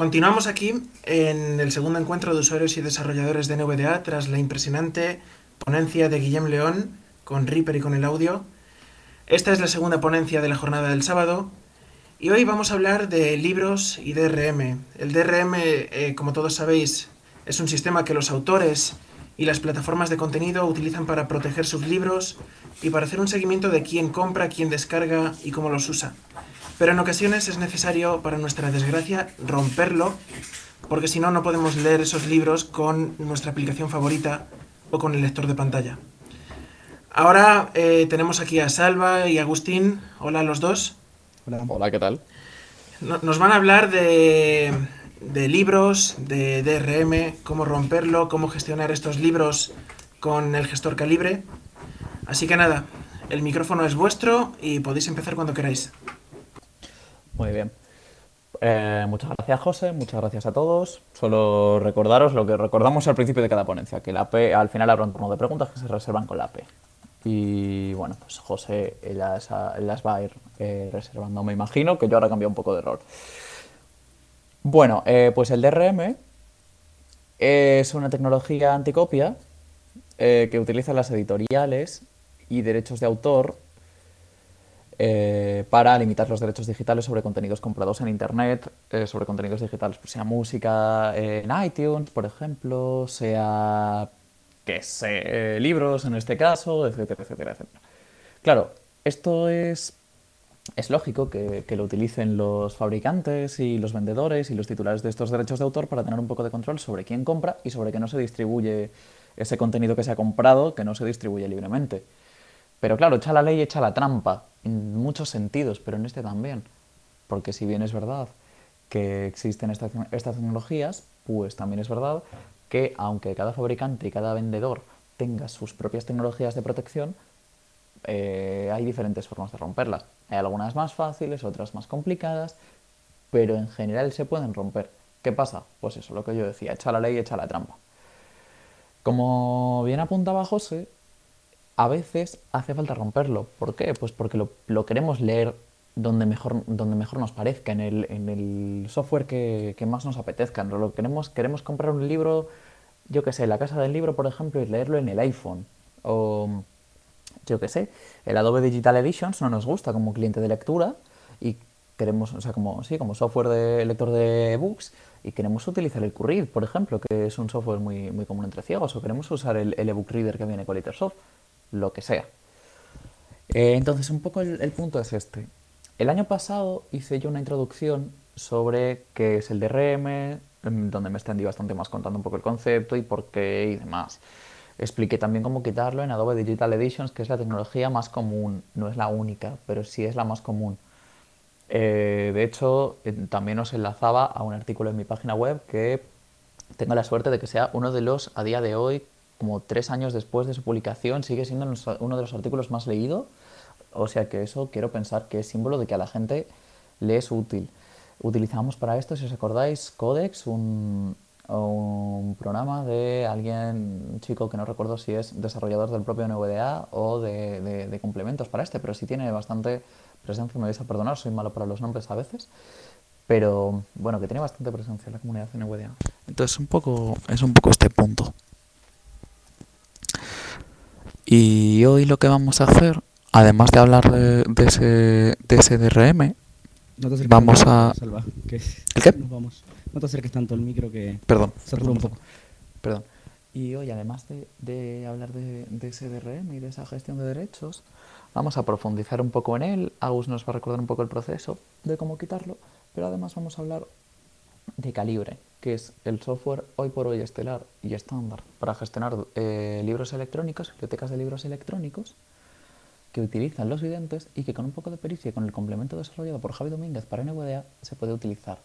Continuamos aquí en el segundo encuentro de usuarios y desarrolladores de NVDA tras la impresionante ponencia de Guillem León con Reaper y con el audio. Esta es la segunda ponencia de la jornada del sábado y hoy vamos a hablar de libros y DRM. El DRM, eh, como todos sabéis, es un sistema que los autores y las plataformas de contenido utilizan para proteger sus libros y para hacer un seguimiento de quién compra, quién descarga y cómo los usa. Pero en ocasiones es necesario, para nuestra desgracia, romperlo, porque si no, no podemos leer esos libros con nuestra aplicación favorita o con el lector de pantalla. Ahora eh, tenemos aquí a Salva y Agustín. Hola a los dos. Hola, Hola ¿qué tal? Nos van a hablar de, de libros, de DRM, cómo romperlo, cómo gestionar estos libros con el gestor calibre. Así que nada, el micrófono es vuestro y podéis empezar cuando queráis. Muy bien. Eh, muchas gracias, José. Muchas gracias a todos. Solo recordaros lo que recordamos al principio de cada ponencia, que la P, al final habrá un turno de preguntas que se reservan con la P. Y bueno, pues José las, las va a ir eh, reservando, me imagino, que yo ahora cambiado un poco de rol. Bueno, eh, pues el DRM es una tecnología anticopia que utiliza las editoriales y derechos de autor eh, para limitar los derechos digitales sobre contenidos comprados en Internet, sobre contenidos digitales, pues sea música en iTunes, por ejemplo, sea, que sé, libros en este caso, etcétera, etcétera, etcétera. Claro, esto es es lógico que, lo utilicen los fabricantes y los vendedores y los titulares de estos derechos de autor para tener un poco de control sobre quién compra y sobre que no se distribuye ese contenido que se ha comprado, que no se distribuye libremente. Pero claro, echa la ley, echa la trampa, en muchos sentidos, pero en este también. Porque si bien es verdad que existen estas, estas tecnologías, pues también es verdad que aunque cada fabricante y cada vendedor tenga sus propias tecnologías de protección, eh, hay diferentes formas de romperlas. Hay algunas más fáciles, otras más complicadas, pero en general se pueden romper. ¿Qué pasa? Pues eso, lo que yo decía, echa la ley, echa la trampa. Como bien apuntaba José, a veces hace falta romperlo. ¿Por qué? Pues porque lo, queremos leer donde mejor, donde mejor nos parezca, en el, en el software que, que, más nos apetezca. Lo queremos, queremos comprar un libro, yo que sé, la casa del libro, por ejemplo, y leerlo en el iPhone. O yo qué sé, el Adobe Digital Editions no nos gusta como cliente de lectura y queremos, o sea, como, sí, como software de lector de ebooks y queremos utilizar el Currid, por ejemplo, que es un software muy, muy común entre ciegos, o queremos usar el, ebook reader que viene con Litersoft, lo que sea. Eh, entonces, un poco el, punto es este. El año pasado hice yo una introducción sobre qué es el DRM, donde me extendí bastante más contando un poco el concepto y por qué y demás. Expliqué también cómo quitarlo en Adobe Digital Editions, que es la tecnología más común. No es la única, pero sí es la más común. Eh, de hecho, también os enlazaba a un artículo en mi página web que tengo la suerte de que sea uno de los, a día de hoy, como tres años después de su publicación, sigue siendo uno de los artículos más leídos. O sea que eso quiero pensar que es símbolo de que a la gente le es útil. Utilizamos para esto, si os acordáis, Codex, un, un programa de alguien, un chico que no recuerdo si es desarrollador del propio NVDA o de, complementos para este, pero sí tiene bastante presencia, me vais a perdonar, soy malo para los nombres a veces, pero bueno, que tiene bastante presencia en la comunidad NVDA. Entonces un poco, es un poco este punto. Y hoy lo que vamos a hacer, además de hablar de, ese, de ese DRM, vamos a... ¿El qué? vamos. No te acerques tanto al micro que perdón, satura un poco. Perdón. Y hoy, además de, hablar de, ese DRM y de esa gestión de derechos, vamos a profundizar un poco en él. Agus nos va a recordar un poco el proceso de cómo quitarlo, pero además vamos a hablar de Calibre, que es el software hoy por hoy estelar y estándar para gestionar eh, libros electrónicos, bibliotecas de libros electrónicos, que utilizan los videntes y que con un poco de pericia y con el complemento desarrollado por Javi Domínguez para NVDA se puede utilizar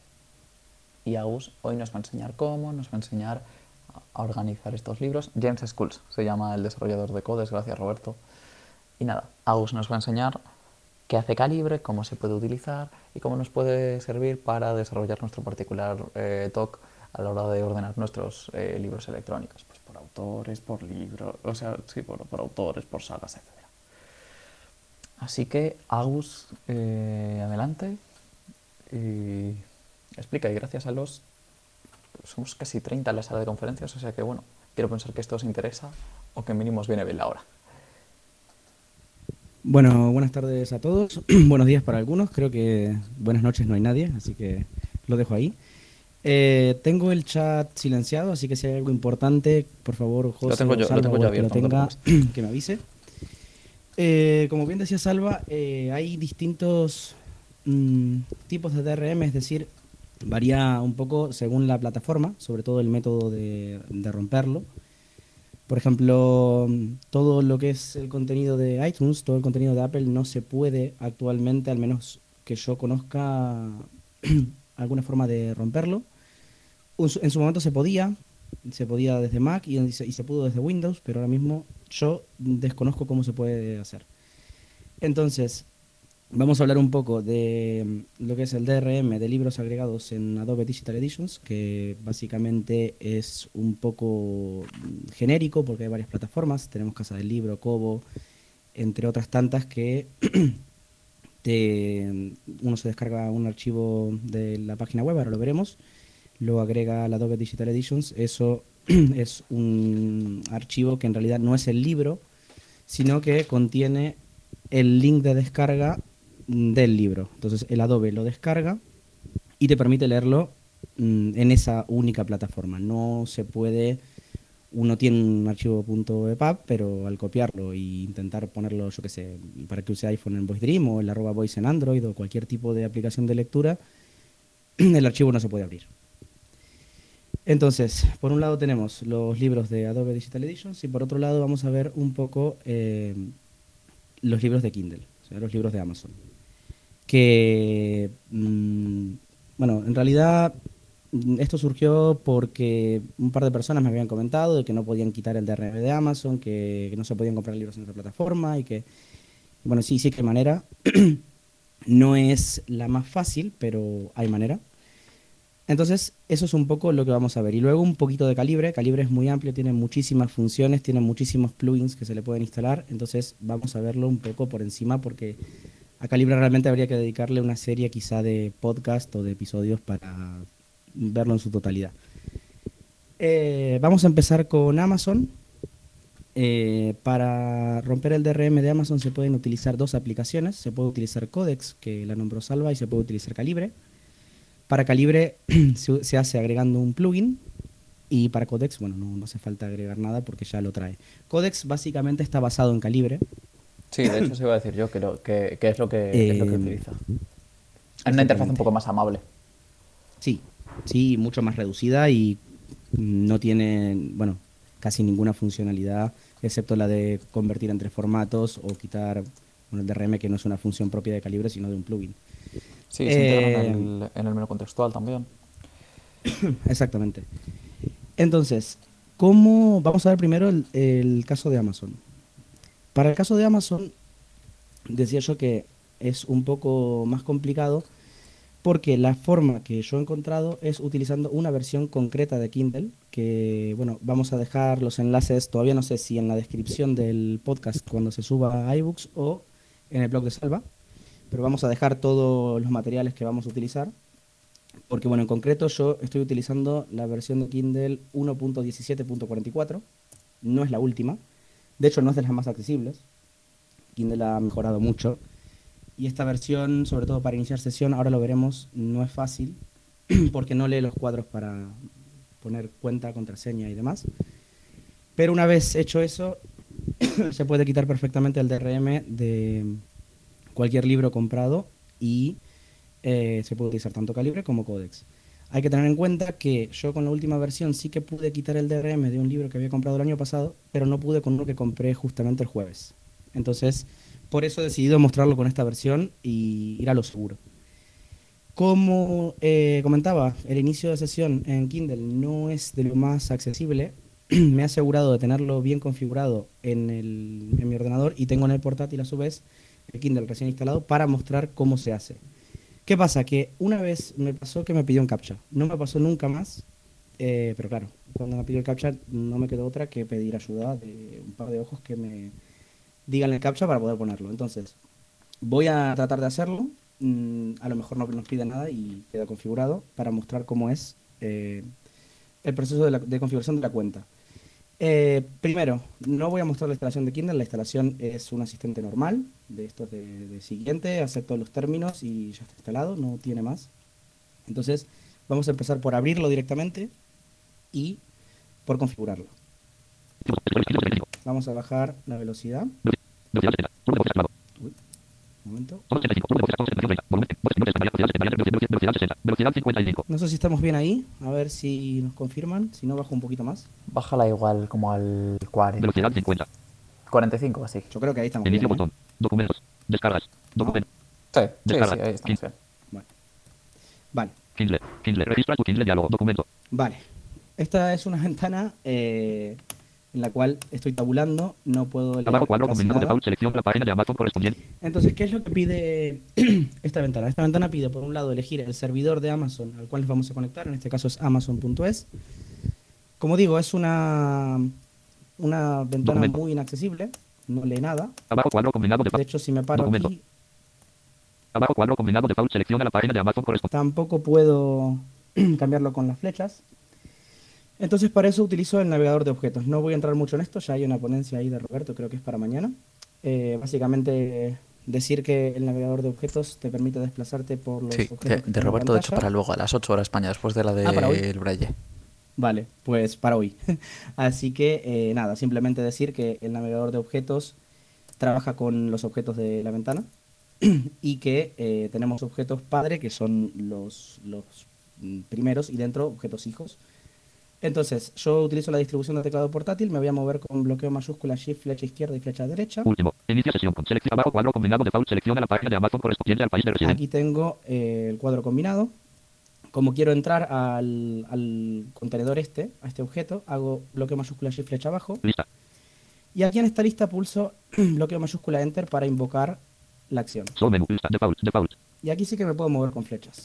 y Agus hoy nos va a enseñar cómo, nos va a enseñar a organizar estos libros. James Schools se llama el desarrollador de Codes, gracias Roberto. Y nada, Agus nos va a enseñar qué hace Calibre, cómo se puede utilizar y cómo nos puede servir para desarrollar nuestro particular eh, talk a la hora de ordenar nuestros eh, libros electrónicos, pues por autores, por libros, o sea, sí, por, autores, por sagas, etc. Así que, Agus, eh, adelante. Y explica y gracias a los... Somos casi 30 en la sala de conferencias, o sea que bueno, quiero pensar que esto os interesa o que mínimo viene bien la hora. Bueno, buenas tardes a todos, buenos días para algunos, creo que buenas noches no hay nadie, así que lo dejo ahí. Eh, tengo el chat silenciado, así que si hay algo importante, por favor, José, lo tengo yo, Salva, lo tengo yo o el que abierto, lo tenga, que me avise. Eh, como bien decía Salva, eh, hay distintos mm, tipos de DRM, es decir, varía un poco según la plataforma, sobre todo el método de, de romperlo. Por ejemplo, todo lo que es el contenido de iTunes, todo el contenido de Apple no se puede actualmente, al menos que yo conozca alguna forma de romperlo. En su momento se podía, se podía desde Mac y se pudo desde Windows, pero ahora mismo yo desconozco cómo se puede hacer. Entonces, vamos a hablar un poco de mm, lo que es el DRM de libros agregados en Adobe Digital Editions, que básicamente es un poco mm, genérico porque hay varias plataformas. Tenemos Casa del Libro, Kobo, entre otras tantas que te- uno se descarga un archivo de la página web, ahora lo veremos, lo agrega al Adobe Digital Editions. Eso es un archivo que en realidad no es el libro, sino que contiene el link de descarga mm, del libro. Entonces el Adobe lo descarga y te permite leerlo mm, en esa única plataforma. No se puede, uno tiene un archivo .epub, pero al copiarlo e intentar ponerlo, yo qué sé, para que use iPhone en Voice Dream o el arroba Voice en Android o cualquier tipo de aplicación de lectura, el archivo no se puede abrir. Entonces, por un lado tenemos los libros de Adobe Digital Editions y por otro lado vamos a ver un poco eh, los libros de Kindle, o sea, los libros de Amazon. Que, mm, bueno, en realidad mm, esto surgió porque un par de personas me habían comentado de que no podían quitar el DRM de Amazon, que, que no se podían comprar libros en otra plataforma y que, bueno, sí, sí que manera. no es la más fácil, pero hay manera. Entonces, eso es un poco lo que vamos a ver. Y luego un poquito de Calibre. Calibre es muy amplio, tiene muchísimas funciones, tiene muchísimos plugins que se le pueden instalar. Entonces, vamos a verlo un poco por encima porque a Calibre realmente habría que dedicarle una serie quizá de podcast o de episodios para verlo en su totalidad. Eh, vamos a empezar con Amazon. Eh, para romper el DRM de Amazon se pueden utilizar dos aplicaciones. Se puede utilizar Codex, que la nombró Salva, y se puede utilizar Calibre. Para Calibre se, se hace agregando un plugin y para Codex, bueno, no, no hace falta agregar nada porque ya lo trae. Codex básicamente está basado en Calibre. Sí, de hecho se iba a decir yo que, lo- que, que es lo que, es lo que Eh, utiliza. Hay una interfaz un poco más amable. Sí, sí, mucho más reducida y no tiene, bueno, casi ninguna funcionalidad, excepto la de convertir entre formatos o quitar bueno, el DRM, que no es una función propia de Calibre, sino de un plugin. Sí, se Eh, en el, en el menú contextual también. Exactamente. Entonces, ¿cómo? Vamos a ver primero el, el caso de Amazon. Para el caso de Amazon, decía yo que es un poco más complicado porque la forma que yo he encontrado es utilizando una versión concreta de Kindle, que bueno, vamos a dejar los enlaces, todavía no sé si en la descripción del podcast cuando se suba a iBooks o en el blog de Salva, pero vamos a dejar todos los materiales que vamos a utilizar. Porque bueno, en concreto yo estoy utilizando la versión de Kindle 1.17.44, no es la última, de hecho no es de las más accesibles, Kindle ha mejorado mucho, y esta versión, sobre todo para iniciar sesión, ahora lo veremos, no es fácil, porque no lee los cuadros para poner cuenta, contraseña y demás. Pero una vez hecho eso, se puede quitar perfectamente el DRM de cualquier libro comprado y eh, se puede utilizar tanto Calibre como Codex. Hay que tener en cuenta que yo con la última versión sí que pude quitar el DRM de un libro que había comprado el año pasado, pero no pude con uno que compré justamente el jueves. Entonces, por eso he decidido mostrarlo con esta versión y ir a lo seguro. Como eh, comentaba, el inicio de sesión en Kindle no es de lo más accesible. Me he asegurado de tenerlo bien configurado en, mi ordenador y tengo en el portátil a su vez el Kindle recién instalado para mostrar cómo se hace. ¿Qué pasa? Que una vez me pasó que me pidió un captcha. No me pasó nunca más, eh, pero claro, cuando me pidió el captcha no me quedó otra que pedir ayuda de un par de ojos que me digan el captcha para poder ponerlo. Entonces, voy a tratar de hacerlo mm, a lo mejor no nos pide nada y queda configurado para mostrar cómo es eh, el proceso de, la- de configuración de la cuenta. Eh, primero, no voy a mostrar la instalación de Kindle, la instalación es un asistente normal, de estos de, de siguiente, acepto los términos y ya está instalado, no tiene más. Entonces, vamos a empezar por abrirlo directamente y por configurarlo. Vamos a bajar la velocidad. No sé si estamos bien ahí, a ver si nos confirman, si no bajo un poquito más. Bájala igual como al 40. Velocidad 50. 45 así. Sí, Yo creo que ahí estamos Inicio bien. ¿eh? botón. Documentos. Descargas. Documento. sí, sí, Descarga. ahí estamos bien. Bueno. Vale, Kindle. Kindle. Registra tu Kindle diálogo. Documento. vale. Esta es una ventana eh, en la cual estoy tabulando, no puedo leer Abajo cuadro casi combinado de nada. default. Selecciona la página de Amazon correspondiente. Entonces, ¿qué es lo que pide esta ventana? Esta ventana pide, por un lado, elegir el servidor de Amazon al cual nos vamos a conectar, en este caso es amazon.es. Como digo, es una, una ventana Documento. muy inaccesible, no lee nada. Abajo cuadro combinado de De hecho, si me paro Documento. aquí, Abajo cuadro combinado de default. Selecciona la página de Amazon correspondiente. tampoco puedo cambiarlo con las flechas. Entonces para eso utilizo el navegador de objetos. No voy a entrar mucho en esto, ya hay una ponencia ahí de Roberto, creo que es para mañana. Eh, básicamente decir que el navegador de objetos te permite desplazarte por los Sí, objetos. de, de Roberto, de hecho, para luego, a las 8 horas España, después de la Ah, para hoy. del Braille. Vale, pues para hoy. Así que eh, nada, simplemente decir que el navegador de objetos trabaja con los objetos de la ventana y que eh, tenemos objetos padre que son los, los primeros y dentro objetos hijos. Entonces, yo utilizo la distribución de teclado portátil, me voy a mover con bloqueo mayúscula, shift, flecha izquierda y flecha derecha. Último. Inicia sesión con selección. Abajo cuadro combinado de default. Selecciona la página de Amazon correspondiente al país de residencia. Aquí tengo eh, el cuadro combinado. Como quiero entrar al, al contenedor este, a este objeto, hago bloqueo mayúscula, shift, flecha abajo. Lista. Y aquí en esta lista pulso bloqueo mayúscula enter para invocar la acción. Menú. Lista. Default. Default. Y aquí sí que me puedo mover con flechas.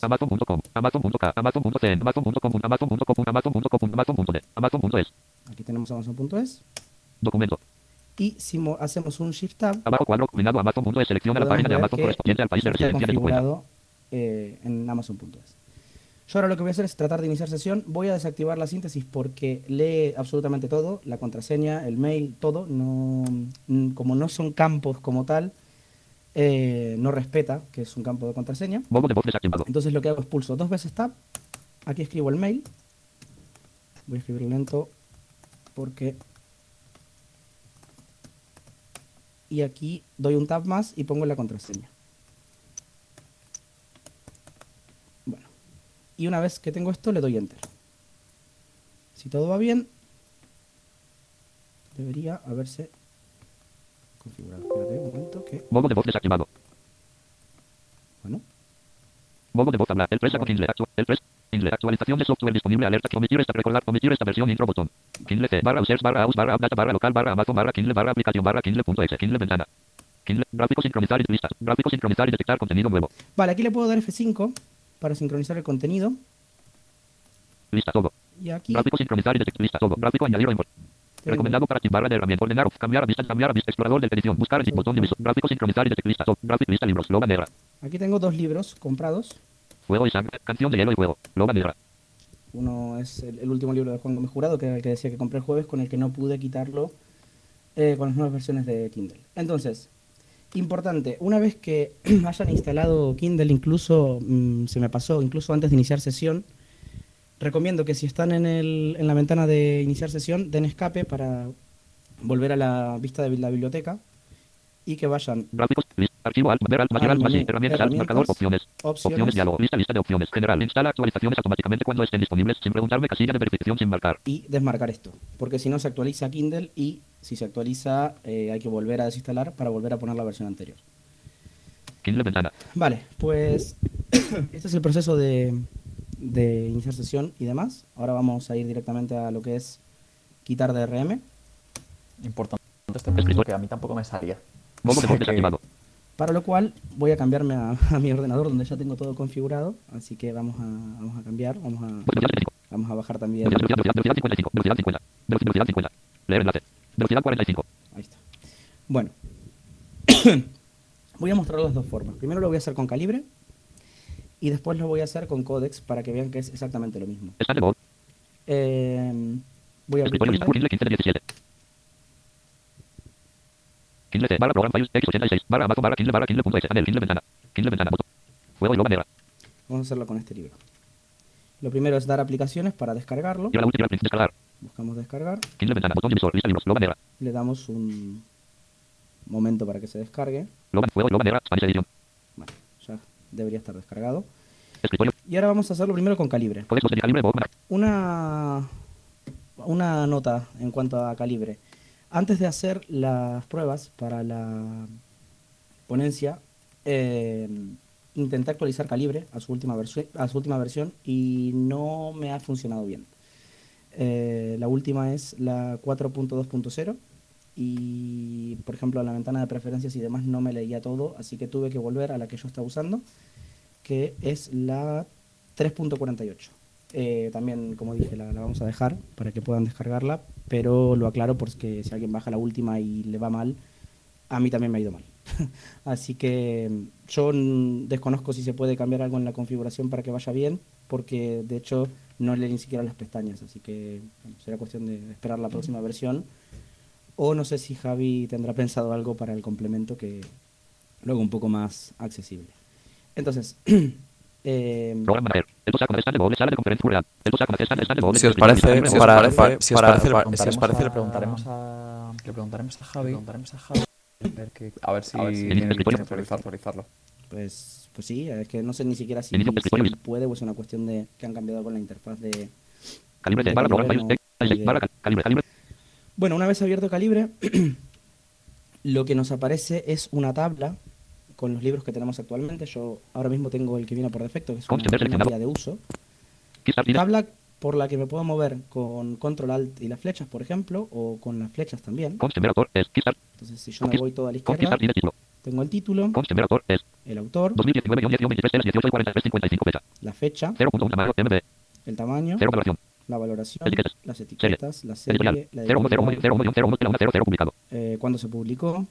Aquí tenemos Amazon.es. Documento. Y si mo- hacemos un shift tab, Abajo cuadro combinado Amazon.es. Selecciona la página de Amazon correspondiente al país de residencia de tu cuenta. configurado eh, en Amazon.es. Yo ahora lo que voy a hacer es tratar de iniciar sesión. Voy a desactivar la síntesis porque lee absolutamente todo, la contraseña, el mail, todo. No, mm, como no son campos como tal, eh, no respeta que es un campo de contraseña. Modo de voz desactivado. Entonces lo que hago es pulso dos veces tab. Aquí escribo el mail. Voy a escribir lento porque... Y aquí doy un tab más y pongo la contraseña. Bueno. Y una vez que tengo esto le doy enter. Si todo va bien, debería haberse configurado. Espérate un momento que... Modo de voz desactivado. Bueno. Modo de voz hablar. El 3 con Kindle. El 3. Kindle. Actualización de software disponible. Alerta. Omitir esta. Recordar. Omitir esta versión. Intro botón. Kindle C. Barra users. Barra aus. Barra data. Barra local. Barra Amazon. Barra Kindle. Barra aplicación. Barra Kindle.exe. Kindle ventana. Kindle. Gráfico sincronizar y lista. Gráfico sincronizar y detectar contenido nuevo. Vale, aquí le puedo dar F5 para sincronizar el contenido. Lista todo. Y aquí Gráfico sincronizar y detectar. Lista todo. Gráfico añadir o import. Tengo- Recomendado para activar barra de herramienta. Ordenar. Cambiar a vista. Cambiar a vista. Explorador de edición. Buscar el botón de visor. Gráfico sincronizar y detectar. Lista todo. Gráfico lista libros. Loba negra. aquí tengo dos libros comprados. Fuego y sangre. Canción de hielo y fuego. Loba negra. Uno es el, el último libro de Juan Gómez Jurado, que era el que decía que compré el jueves, con el que no pude quitarlo eh, con las nuevas versiones de Kindle. Entonces, importante, una vez que hayan instalado Kindle, incluso mm, se me pasó, incluso antes de iniciar sesión, recomiendo que si están en, el, en la ventana de iniciar sesión, den escape para volver a la vista de la biblioteca y que vayan Gráficos. Archivo alt. Ver alt. Mayor Al Herramientas alt. Marcador. herramientas, Opciones. opciones, Opciones diálogo. Lista, lista de opciones. General. Instala actualizaciones automáticamente cuando estén disponibles sin preguntarme casilla de verificación sin marcar. y desmarcar esto, porque si no se actualiza Kindle y si se actualiza eh, hay que volver a desinstalar para volver a poner la versión anterior. Kindle ventana. Vale, pues este es el proceso de, de iniciar sesión y demás. Ahora vamos a ir directamente a lo que es quitar DRM, Importante este punto porque a mí tampoco me salía. De voz Que- para lo cual voy a cambiarme a, a mi ordenador donde ya tengo todo configurado, así que vamos a, vamos a cambiar, vamos a, Velocidad 75. vamos a bajar también. Velocidad, velocidad, velocidad 55. Velocidad 50. Velocidad, velocidad 50. Leer enlace. Velocidad 45. Ahí está. Bueno, voy a mostrar las dos formas. Primero lo voy a hacer con calibre, y después lo voy a hacer con codecs para que vean que es exactamente lo mismo. Eh, voy a abrir Escritorio Kindle. Kindle 15 de 17. Kindle C, barra program files X86, barra Amazon, barra Kindle, barra Kindle.es, panel, Kindle ventana. Kindle ventana, botón. Fuego y loba negra. Vamos a hacerlo con este libro. Lo primero es dar aplicaciones para descargarlo. Descargar. Buscamos descargar. Kindle ventana, botón de emisor, lista libros, loba negra. Le damos un momento para que se descargue. Fuego y Spanish. Debería estar descargado. Escritorio, Y ahora vamos a hacerlo primero con calibre. calibre. Una, una nota en cuanto a calibre. Antes de hacer las pruebas para la ponencia, eh, intenté actualizar calibre a su última, a su última versión y no me ha funcionado bien. Eh, la última es la 4.2.0 y, por ejemplo, la ventana de preferencias y demás no me leía todo, así que tuve que volver a la que yo estaba usando, que es la 3.48. Eh, también, como dije, la, la vamos a dejar para que puedan descargarla, pero lo aclaro porque si alguien baja la última y le va mal, a mí también me ha ido mal. Así que mm, yo desconozco si se puede cambiar algo en la configuración para que vaya bien, porque de hecho no lee ni siquiera las pestañas, así que bueno, será cuestión de esperar la próxima versión. O no sé si Javi tendrá pensado algo para el complemento que luego un poco más accesible. Entonces, eh, Si os parece, si parece, para- si os parece, para- si os parece, le a- preguntaremos a, le preguntaremos a Javi, preguntaremos a Javi, a ver, qué- a ver si si tiene tiene que escritorio. actualizar- actualizarlo. Pues, pues sí, es que no sé ni siquiera si, si puede o es una cuestión de que han cambiado con la interfaz de... Calibre de barra calibre, files no, X86, ni barra idea. cal- calibre, calibre. Bueno, una vez abierto Calibre, lo que nos aparece es una tabla con los libros que tenemos actualmente. Yo ahora mismo tengo el que viene por defecto, que es una, guía de uso. Tabla por la que me puedo mover con Control Alt y las flechas, por ejemplo, o con las flechas también. Entonces, si yo me voy toda a la izquierda, tengo el título, el autor, 2019-10-23 telas 18 43 55 fecha. la fecha, 0.1 tamaño MB. el tamaño, 0 valoración. La valoración, Etiquetas. las etiquetas, la serie, la 0 1 0 1 editorial, 0 1 0 1 0 1 0 publicado. eh, cuándo se publicó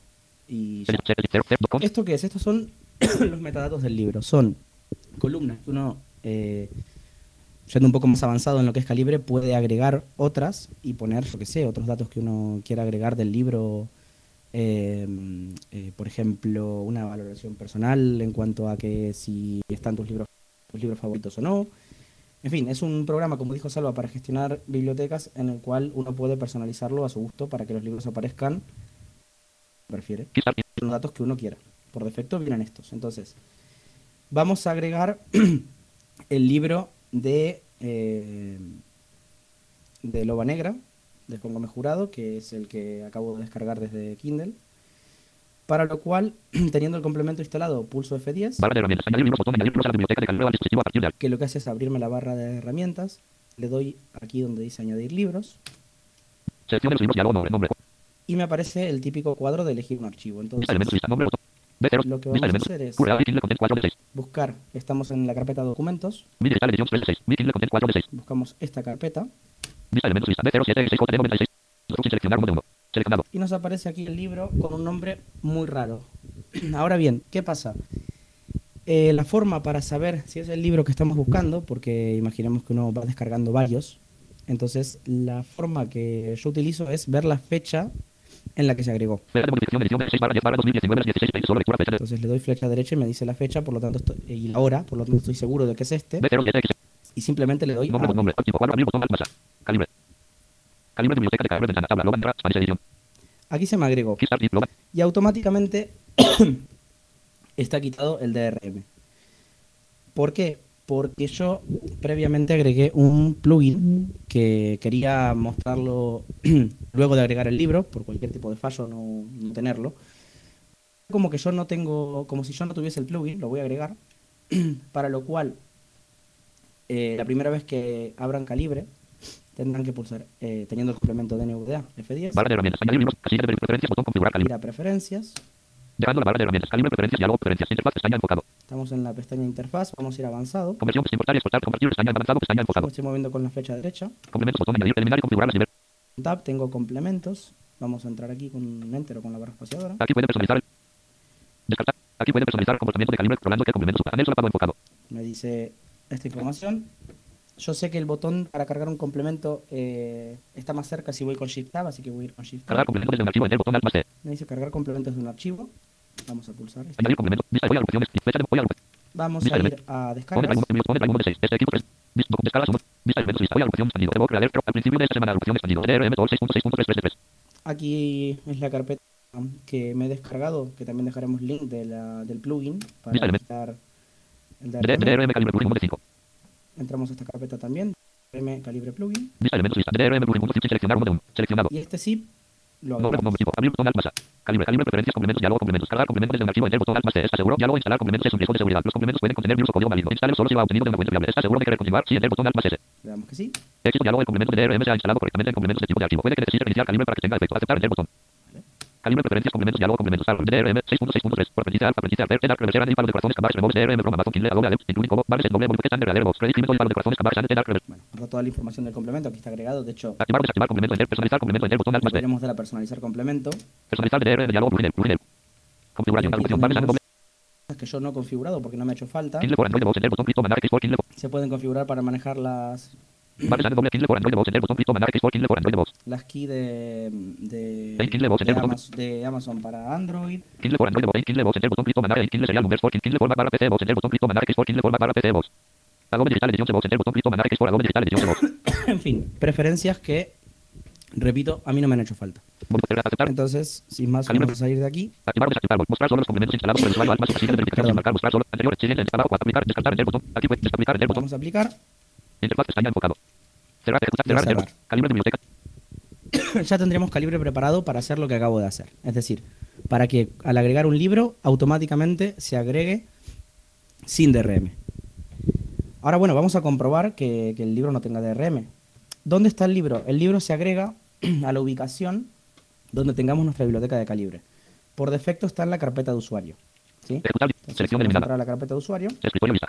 y ya. 0 0 0 Conste. ¿Esto qué es? Estos son los metadatos del libro. Son columnas que uno, eh, yendo un poco más avanzado en lo que es calibre, puede agregar otras y poner, yo que sé, otros datos que uno quiera agregar del libro. eh, eh, por ejemplo, una valoración personal en cuanto a que si están tus libros, tus libros favoritos o no. En fin, es un programa, como dijo Salva, para gestionar bibliotecas en el cual uno puede personalizarlo a su gusto para que los libros aparezcan, prefiere, los datos que uno quiera. Por defecto vienen estos. Entonces, vamos a agregar el libro de, eh, de Loba Negra, de Póngame Jurado, que es el que acabo de descargar desde Kindle. Para lo cual, teniendo el complemento instalado, pulso F10, Barra de herramientas. Añadir libros, botón, añadir libros a la biblioteca de calibre al dispositivo a partir de al- que lo que hace es abrirme la barra de herramientas. Le doy aquí donde dice añadir libros. Selección de los libros, diálogo, nombre, nombre. Y me aparece el típico cuadro de elegir un archivo. Lista Entonces, elementos, lista, nombre, botón. B0, Lo que vamos a hacer es- Pura, Kindle content 4 de 6. buscar, estamos en la carpeta documentos, Mi digital edición 3 de 6. Mi Kindle content 4 de 6. buscamos esta carpeta Lista elementos, lista B07 6 JD 96. Sin seleccionar uno de. Seleccionado. y nos aparece aquí el libro con un nombre muy raro. Ahora bien, ¿qué pasa? Eh, la forma para saber si es el libro que estamos buscando, porque imaginemos que uno va descargando varios, entonces la forma que yo utilizo es ver la fecha en la que se agregó. Fecha de modificación, edición de 6 barra 10 barra 2019 16 20. Solo lectura fecha de Entonces le doy flecha derecha y me dice la fecha, por lo tanto estoy, y la hora, por lo tanto estoy seguro de que es este, B07 X. y simplemente le doy a- nombre, archivo, cuadro, abrir, botón, alt, masa. Calibre. Calibre, biblioteca de calibre, ventana, tabla, Logan, Ra, Spanish edición. Aquí se me agregó. Y automáticamente está quitado el DRM. ¿Por qué? Porque yo previamente agregué un plugin que quería mostrarlo luego de agregar el libro, por cualquier tipo de fallo no, no tenerlo. Como que yo no tengo, como si yo no tuviese el plugin, lo voy a agregar, para lo cual eh, la primera vez que abran calibre tendrán que pulsar, eh, teniendo el complemento de NVDA F10, Barra de herramientas, añadir libros, casilla de preferencias, botón, configurar, ir calibre. a preferencias, Dejando la barra de herramientas, calibre, preferencias, diálogo, preferencias, interfaz, pestaña, enfocado. estamos en la pestaña interfaz, vamos a ir avanzado. Conversión, importar y exportar, compartir, pestaña, avanzado, pestaña, enfocado. me estoy moviendo con la flecha derecha. Complementos, botón, añadir, eliminar y configurar las. Tab, tengo complementos. Vamos a entrar aquí con Enter o con la barra espaciadora. Aquí puede personalizar el... Descartar. Aquí puede personalizar el comportamiento de calibre, controlando qué complementos usa. Anexo, pavo enfocado. Me dice esta información. Yo sé que el botón para cargar un complemento eh, está más cerca si voy con Shift Tab, así que voy a ir con Shift Tab. Cargar complemento desde un archivo en el botón Alt más C. Me dice cargar complementos de un archivo. Vamos a pulsar. esto. Añadir complemento. Vista de agrupaciones. Fecha de voy a. Vamos a ir a descargas. Drive Mode, pone Drive Mode 6. Este equipo 3. Vista descarga sumos. Vista elementos. Lista voy a agrupación expandido. Evo creador. Al principio de esta semana agrupación expandido. DRM todo 6.6.333. Aquí es la carpeta que me he descargado, que también dejaremos link de la, del plugin para quitar el DRM DRM. Calibre plugin mode 5. Entramos a esta carpeta también, DRM calibre plugin. Elementos. DRM plugin mode 5. Seleccionar mode 1. Seleccionado. Y este zip lo agregamos. nombre, tipo. Abrir botón Alt más A. Calibre, calibre, preferencias, complementos, diálogo, complementos. Cargar complementos desde un archivo en el botón Alt más C. ¿Está seguro? Diálogo, instalar complementos es un riesgo de seguridad. Los complementos pueden contener virus o código maligno. Instale solo si va obtenido de una fuente fiable. ¿Está seguro de querer continuar? Sí, en el botón Alt más S. Le damos que sí. Éxito diálogo, el complemento de DRM se ha instalado correctamente en complementos de tipo de archivo. Puede que necesite reiniciar calibre para que tenga efecto. Aceptar en el botón. Calibre, preferencias, complementos, diálogo, complementos. Árbol, DRM 6.6.3. Por aprendizaje, alfa, aprendizaje, alter, dark, reversera, palo de corazones, camargas, removes, DRM, broma, Amazon, Kindle, Adobe, including, como, barres, doble, volumen, estándar, verdadero, box, credit, crimen, de corazones, camargas, dark, reverse. Bueno, da toda la información del complemento, aquí está agregado. De hecho, Activar o desactivar complemento, enter, personalizar complemento, enter, botón C. podríamos dar a personalizar complemento. Personalizar DRM, diálogo, plugin, plugin. Configuración, Aquí agrupación, barres, doble. que yo no he configurado porque no me ha hecho falta. Se pueden configurar para manejar las, las keys de, de, de. Amazon, de Amazon para Android. En fin, preferencias que, repito, a mí no me han hecho falta. Entonces, sin más, vamos a salir de aquí. activar o desactivar, mostrar solo los complementos instalados por el usuario, alt más casilla de verificación, Perdón. marcar, mostrar solo, anteriores, siguiente, abajo, aplicar, descartar, enter, botón, aquí fue, desaplicar, enter, botón, Vamos a aplicar. Interfaz, pestaña enfocado. Cerrar, ejecutar, cerrar, cerrar. calibre de biblioteca, ya tendremos calibre preparado para hacer lo que acabo de hacer. Es decir, para que al agregar un libro automáticamente se agregue sin DRM. Ahora bueno, vamos a comprobar que, que el libro no tenga DRM. ¿Dónde está el libro? El libro se agrega a la ubicación donde tengamos nuestra biblioteca de calibre. Por defecto está en la carpeta de usuario. ¿sí? Entonces, selección vamos a eliminada, entrar a la carpeta de usuario. escritorio, lista,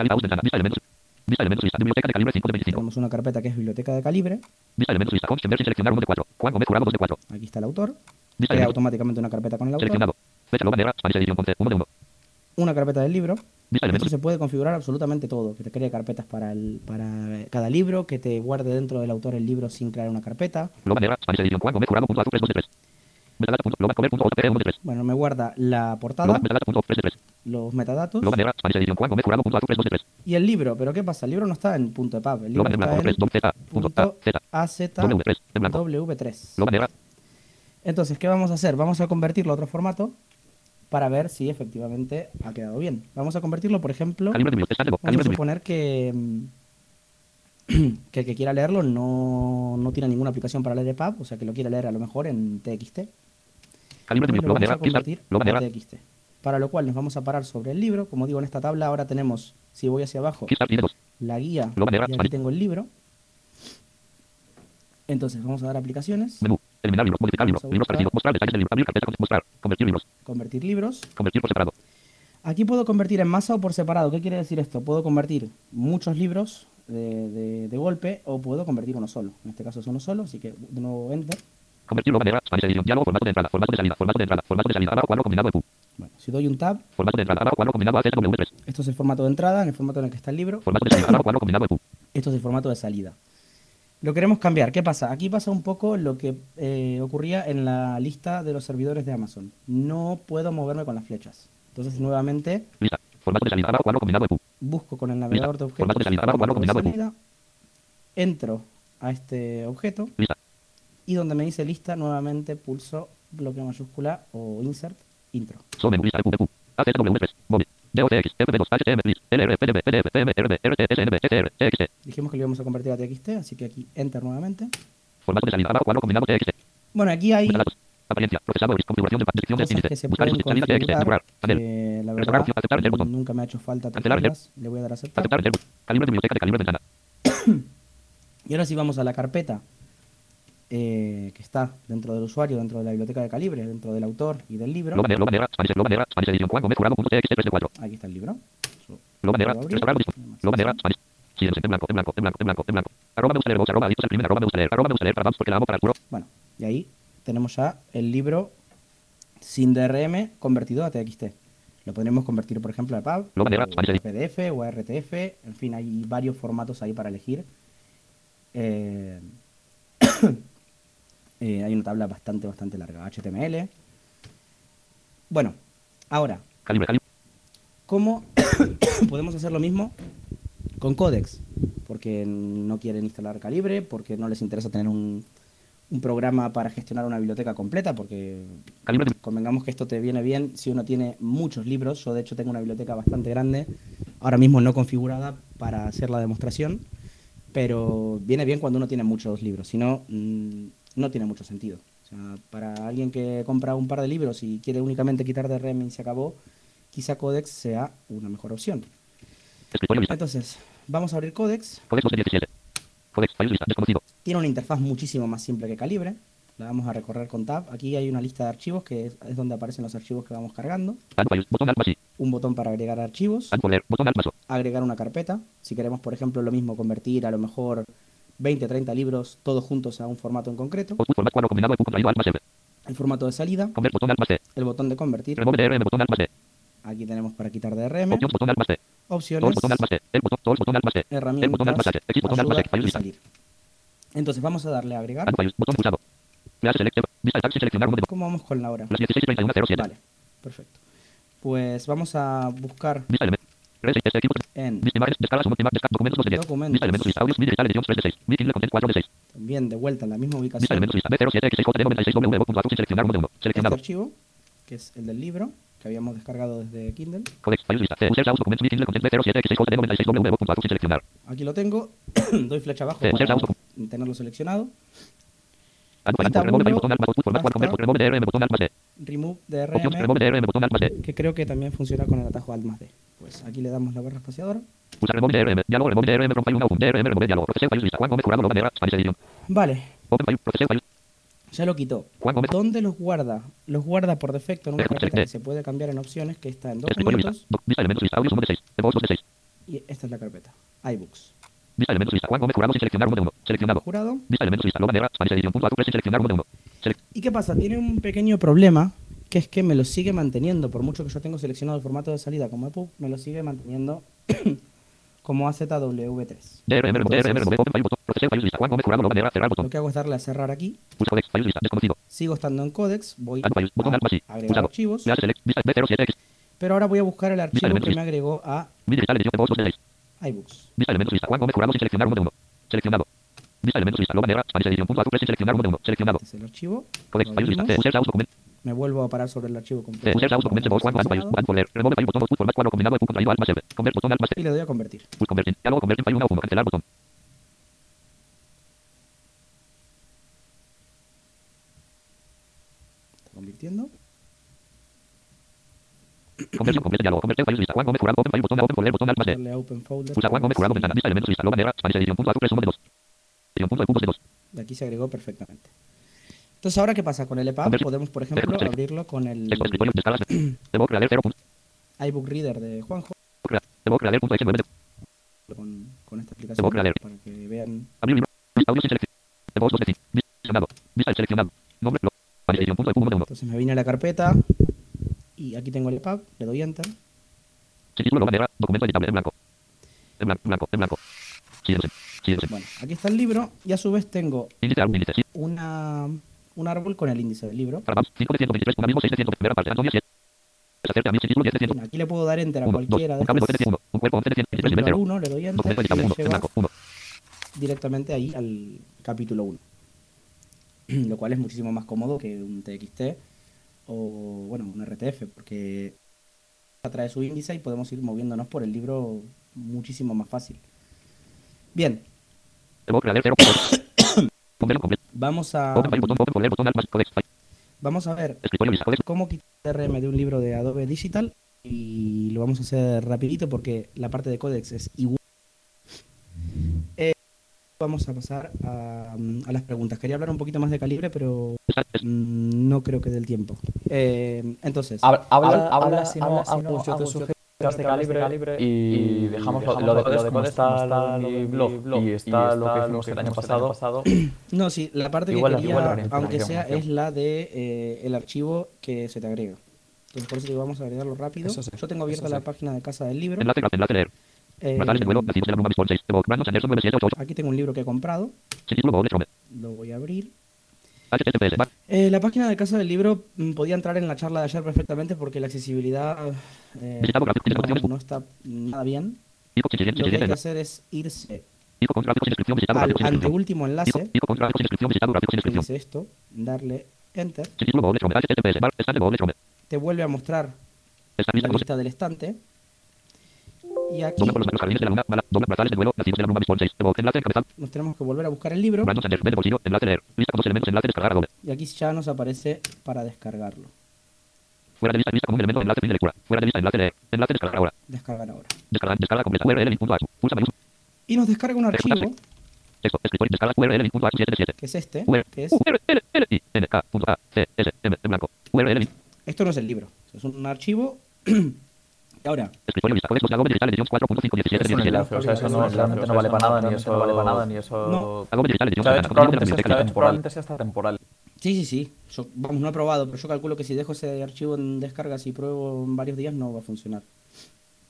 vista elementos, lista, biblioteca de calibre 5 de 25, Tenemos una carpeta que es biblioteca de calibre. vista elementos, lista, const, ver, seleccionar 1 de 4, Juan Gómez, jurado 2 de 4, Aquí está el autor. vista Crea automáticamente una carpeta con el autor. seleccionado, fecha, lo manera, Spanish edición, 11, 1 de 1, Una carpeta del libro. vista Esto elementos, se puede configurar absolutamente todo, que te cree carpetas para, el, para cada libro, que te guarde dentro del autor el libro sin crear una carpeta. lo manera, Spanish edición, Juan Gómez, jurado, punto, azul, 3 de 3, Bueno, me guarda la portada, metadata, punto, 3 de 3, los metadatos lo manera, Spanish edición, Juan Gómez, jurado, punto, azul, 3 de 3, y el libro. Pero ¿qué pasa? El libro no está en punto de pub, el libro manera, está 3, en 2, Z, punto, A, Z, W, 3, en blanco, AZW3. lo manera, Entonces, ¿qué vamos a hacer? Vamos a convertirlo a otro formato para ver si efectivamente ha quedado bien. Vamos a convertirlo, por ejemplo, Vamos a suponer que, que el que quiera leerlo no, no tiene ninguna aplicación para leer EPUB, o sea que lo quiere leer a lo mejor en TXT. Calibre de. Para lo cual nos vamos a parar sobre el libro. Como digo, en esta tabla ahora tenemos, si voy hacia abajo, Kickstarter, tiene 2, la guía y aquí tengo el libro. Entonces vamos a dar aplicaciones, menú, eliminar libros, modificar libros, parecidos, mostrar detalles del libro, abrir carpeta, mostrar, convertir libros, convertir libros. convertir por separado, Aquí puedo convertir en masa o por separado. ¿Qué quiere decir esto? Puedo convertir muchos libros de, de- de golpe o puedo convertir uno solo. En este caso es uno solo, así que de nuevo enter. Convertir lo manera, Spanish edición, diálogo, formato de entrada, formato de salida, formato de entrada, formato de salida, abajo cuadro combinado de Q, Bueno, si doy un tab, formato de entrada, abajo cuadro combinado a ZW3, esto es el formato de entrada, en el formato en el que está el libro. formato de salida, abajo cuadro combinado de Q, Esto es el formato de salida. Lo queremos cambiar. ¿Qué pasa? Aquí pasa un poco lo que eh, ocurría en la lista de los servidores de Amazon. No puedo moverme con las flechas. Entonces, nuevamente, lista, formato de salida, abajo cuadro combinado de Q, busco con el navegador de objetos. Formato de salida, abajo, cuadro combinado de salida, entro a este objeto lista, y donde me dice lista, nuevamente pulso bloque mayúscula o insert intro. so menú, lista de Q, de Q, AZW3, móvil, DOCX, FB2, HTML, list, LR, PDB, PDF, PM, RB, RT, SNB, SR, TXT, Dijimos que lo íbamos a convertir a TXT, así que aquí enter nuevamente. formato de salida, abajo cuadro combinado TXT, Bueno, aquí hay apariencia, procesadores, configuración de descripción del índice, se buscar índice, salida TXT, mejorar, panel, que la verdad aceptar el botón. nunca me ha hecho falta Cancelar. Le voy a dar a aceptar. aceptar el calibre de biblioteca de calibre ventana, Y ahora sí vamos a la carpeta eh, que está dentro del usuario, dentro de la biblioteca de calibre, dentro del autor y del libro. lo manera, lo manera, Spanish, lo manera, Spanish edición, Juan Gómez, jurado, punto TXT, 3 de 4, Aquí está el libro. lo manera, Puedo abrir. restaurar, disco, lo manera, Spanish, silencio, en blanco, en blanco, en blanco, en blanco, en blanco, arroba me gusta leer, vos, arroba adictos al crimen, arroba me gusta leer, arroba me gusta leer, para vamos porque la amo para el Bueno, y ahí tenemos ya el libro sin DRM convertido a TXT. Lo podremos convertir, por ejemplo, a PAB, Lo bandera, Spanish PDF o a RTF. En fin, hay varios formatos ahí para elegir. Eh, eh, hay una tabla bastante, bastante larga. HTML. Bueno, ahora, Calibre, calibre. ¿cómo podemos hacer lo mismo con Codex? Porque no quieren instalar Calibre, porque no les interesa tener un, un programa para gestionar una biblioteca completa, porque Calibre. convengamos que esto te viene bien si uno tiene muchos libros. Yo, de hecho, tengo una biblioteca bastante grande, ahora mismo no configurada para hacer la demostración, pero viene bien cuando uno tiene muchos libros, si no, mm, no tiene mucho sentido. O sea, para alguien que compra un par de libros y quiere únicamente quitar DRM y se acabó, quizá Codex sea una mejor opción. Entonces, vamos a abrir Codex. Codex 12 17. Codex, lista, desconocido. Tiene una interfaz muchísimo más simple que Calibre. La vamos a recorrer con Tab. Aquí hay una lista de archivos que es, es donde aparecen los archivos que vamos cargando. Files, botón. Un botón para agregar archivos. Folder, botón. Agregar una carpeta. Si queremos, por ejemplo, lo mismo, convertir a lo mejor 20, 30 libros todos juntos a un formato en concreto. El formato de salida. El botón de convertir. Aquí tenemos para quitar DRM. Opciones. Herramientas. ayuda y salir. Entonces vamos a darle a agregar. ¿Cómo vamos con la hora? las 16 y 31 07. Vale, perfecto. Pues vamos a buscar En vista imágenes, descargas, imagen, descarga, documentos 2 de 10. Documentos. Vista elementos, lista, audios, MIDI, digital, edición 3 de 6. Mi Kindle content 4 de 6. también de vuelta en la misma ubicación elementos, lista, B07X6JD96W, punto A, sin seleccionar uno de 1. este Seleccionado. archivo, que es el del libro que habíamos descargado desde Kindle. Codex, files, lista. C, user, source, documentos, Mi Kindle content B07X6JD96W, punto A, sin seleccionar. Aquí lo tengo, doy flecha abajo para tenerlo seleccionado. Remove DRM, botón alt más D. Remove DRM, botón que creo que también funciona con el atajo Alt más D. Pues aquí le damos la barra espaciadora. Pulsar remove DRM, diálogo, remove DRM from file 1 DRM, remove diálogo, proceseo files, lista. Juan Gómez, jurado, lo bandera, Spanish edition. Vale, Open file, ya lo quitó. Juan Gómez. ¿Dónde los guarda? Los guarda por defecto en una carpeta que se puede cambiar en opciones, que está en documentos. Doc- Vista elementos, lista, audios 1 de 6. De voz 2 de 6. Y esta es la carpeta, iBooks. Vista elementos, lista. Juan Gómez, jurado, sin seleccionar uno de 1. Seleccionado. Jurado. Vista elementos, lista. Lo bandera, Spanish edition. Punto A, sin seleccionar uno de 1. Select. ¿Y qué pasa? Tiene un pequeño problema, que es que me lo sigue manteniendo, por mucho que yo tengo seleccionado el formato de salida como EPUB, me lo sigue manteniendo como AZW3. DRM, remove, Entonces, lo que hago es darle a cerrar aquí, sigo estando en Codex, voy a agregar archivos, Clase select, vista B07X. pero ahora voy a buscar el archivo que me agregó a MIDI digital, edición de voz 2 de 6. iBooks. Vista elementos, lista. Juan Gómez, jurado, sin seleccionar uno de 1. Seleccionado. Vista elementos, lista. Lo bandera, Spanish edition. Punto A, sin seleccionar uno de 1. Seleccionado. Este es el archivo. Me vuelvo a parar sobre el archivo completo. Y le doy a convertir. Pulse convertir. Diálogo, convertir file 1 a 1. Cancelar botón. Está convirtiendo. Conversión completa, diálogo. Convertir files, lista. Juan Gómez, jurado, open file, botón, open folder, botón, alt más D. Darle a Open Folder. Pulsa Juan Gómez, jurado, ventana. Elementos, lista. Spanish. Punto A, 3, 1 de 2. Edición, punto de puntos de 2. De aquí se agregó perfectamente. Entonces, ¿ahora qué pasa? Con el EPUB podemos, por ejemplo, abrirlo con el Texto, escritorio, descargas. Debo crear 0. punto. iBook Reader de Juanjo, Crea- Debo crear punto H9 de con, con esta crear. para que vean. Abrir libro. Vista audio sin selección. De voz 2 de 5. Seleccionado. Vista seleccionado. Nombre. Lo. Spanish edition. Punto de 1 de 1. Entonces me vine a la carpeta y aquí tengo el EPUB, le doy Enter. Bueno, aquí está el libro y a su vez tengo una, un árbol con el índice del libro. Para más. 5 de 123. Un amigo 6 de 100. Primera parte. Antonio 7. Acerca a mí. Sin título 10 de 100. Aquí le puedo dar Enter a 1. 2. cualquiera de Un cable 12 de estas. 100. Un cuerpo 11 de 100. Por 23 ejemplo, al nivel 0. 1 le doy Enter Documento y editable. me 1. En lleva blanco. 1. directamente ahí al capítulo 1. Lo cual es muchísimo más cómodo que un TXT o, bueno, un RTF, porque trae su índice y podemos ir moviéndonos por el libro muchísimo más fácil. Bien, Debo crear 0. Vamos a, vamos a ver cómo quitar DRM de un libro de Adobe Digital y lo vamos a hacer rapidito porque la parte de Codex es igual. Eh, vamos a pasar a, a las preguntas. Quería hablar un poquito más de calibre, pero Mm, No creo que del tiempo. Eh, entonces, Habla, habla, Habla- habla, habla si no, no, si no, Agus, yo te De calibre, calibre y, y dejamos dejamos lo, lo de, lo de cómo está, está mi blog, blog, y está lo que está hicimos lo el que año hicimos el año pasado. no, sí, la parte que Igual- quería, igual aunque sea, es la de eh, el archivo que se te agrega. Entonces por eso digo, vamos a agregarlo rápido. Sí, Yo tengo abierta la sí. página de casa del libro. Enlace, enlace, leer. Eh, Brazales de vuelo, nacidos de la Bruma Bisbol 6. Evoque, Brandon Sanderson 9788. aquí tengo un libro que he comprado. Lo voy a abrir. Eh, la página de casa del libro mm, podía entrar en la charla de ayer perfectamente porque la accesibilidad eh, no, no está nada bien. Lo que hay que hacer es irse al anteúltimo enlace, que dice esto, darle enter, te vuelve a mostrar la lista del estante. Y aquí Dobla por los jardines de la luna, bala, dobla brazales de vuelo, nacidos de la Bruma Bisbol 6. Evoque, enlace encabezado. nos tenemos que volver a buscar el libro Brandon bolsillo, enlace leer. Lista con dos elementos, enlace descargar doble. y aquí ya nos aparece para descargarlo. Fuera de lista, lista elemento, enlace fin de lectura. Fuera de lista, enlace leer. Enlace descargar ahora. Descargar ahora. Descarga, descarga completa. URL link.h. Pulsa menú. Y nos descarga un archivo, Texto, escritorio, descarga URL link.h 77. que es este, URL, es... URL, I, N, K, punto A, C, S, M, en blanco. URL link. Esto no es el libro, es un archivo. y ahora, Escritorio, lista, codex, Adobe Digital Editions 4.517, Es un 17. enlace, o sea, eso no, realmente no vale para nada, ni eso no vale para nada, ni eso... Adobe Digital Editions Claro, 60, probablemente sea, hasta- temporal. Sí, sí, sí. Yo, vamos, no he probado, pero yo calculo que si dejo ese archivo en descargas y pruebo en varios días no va a funcionar.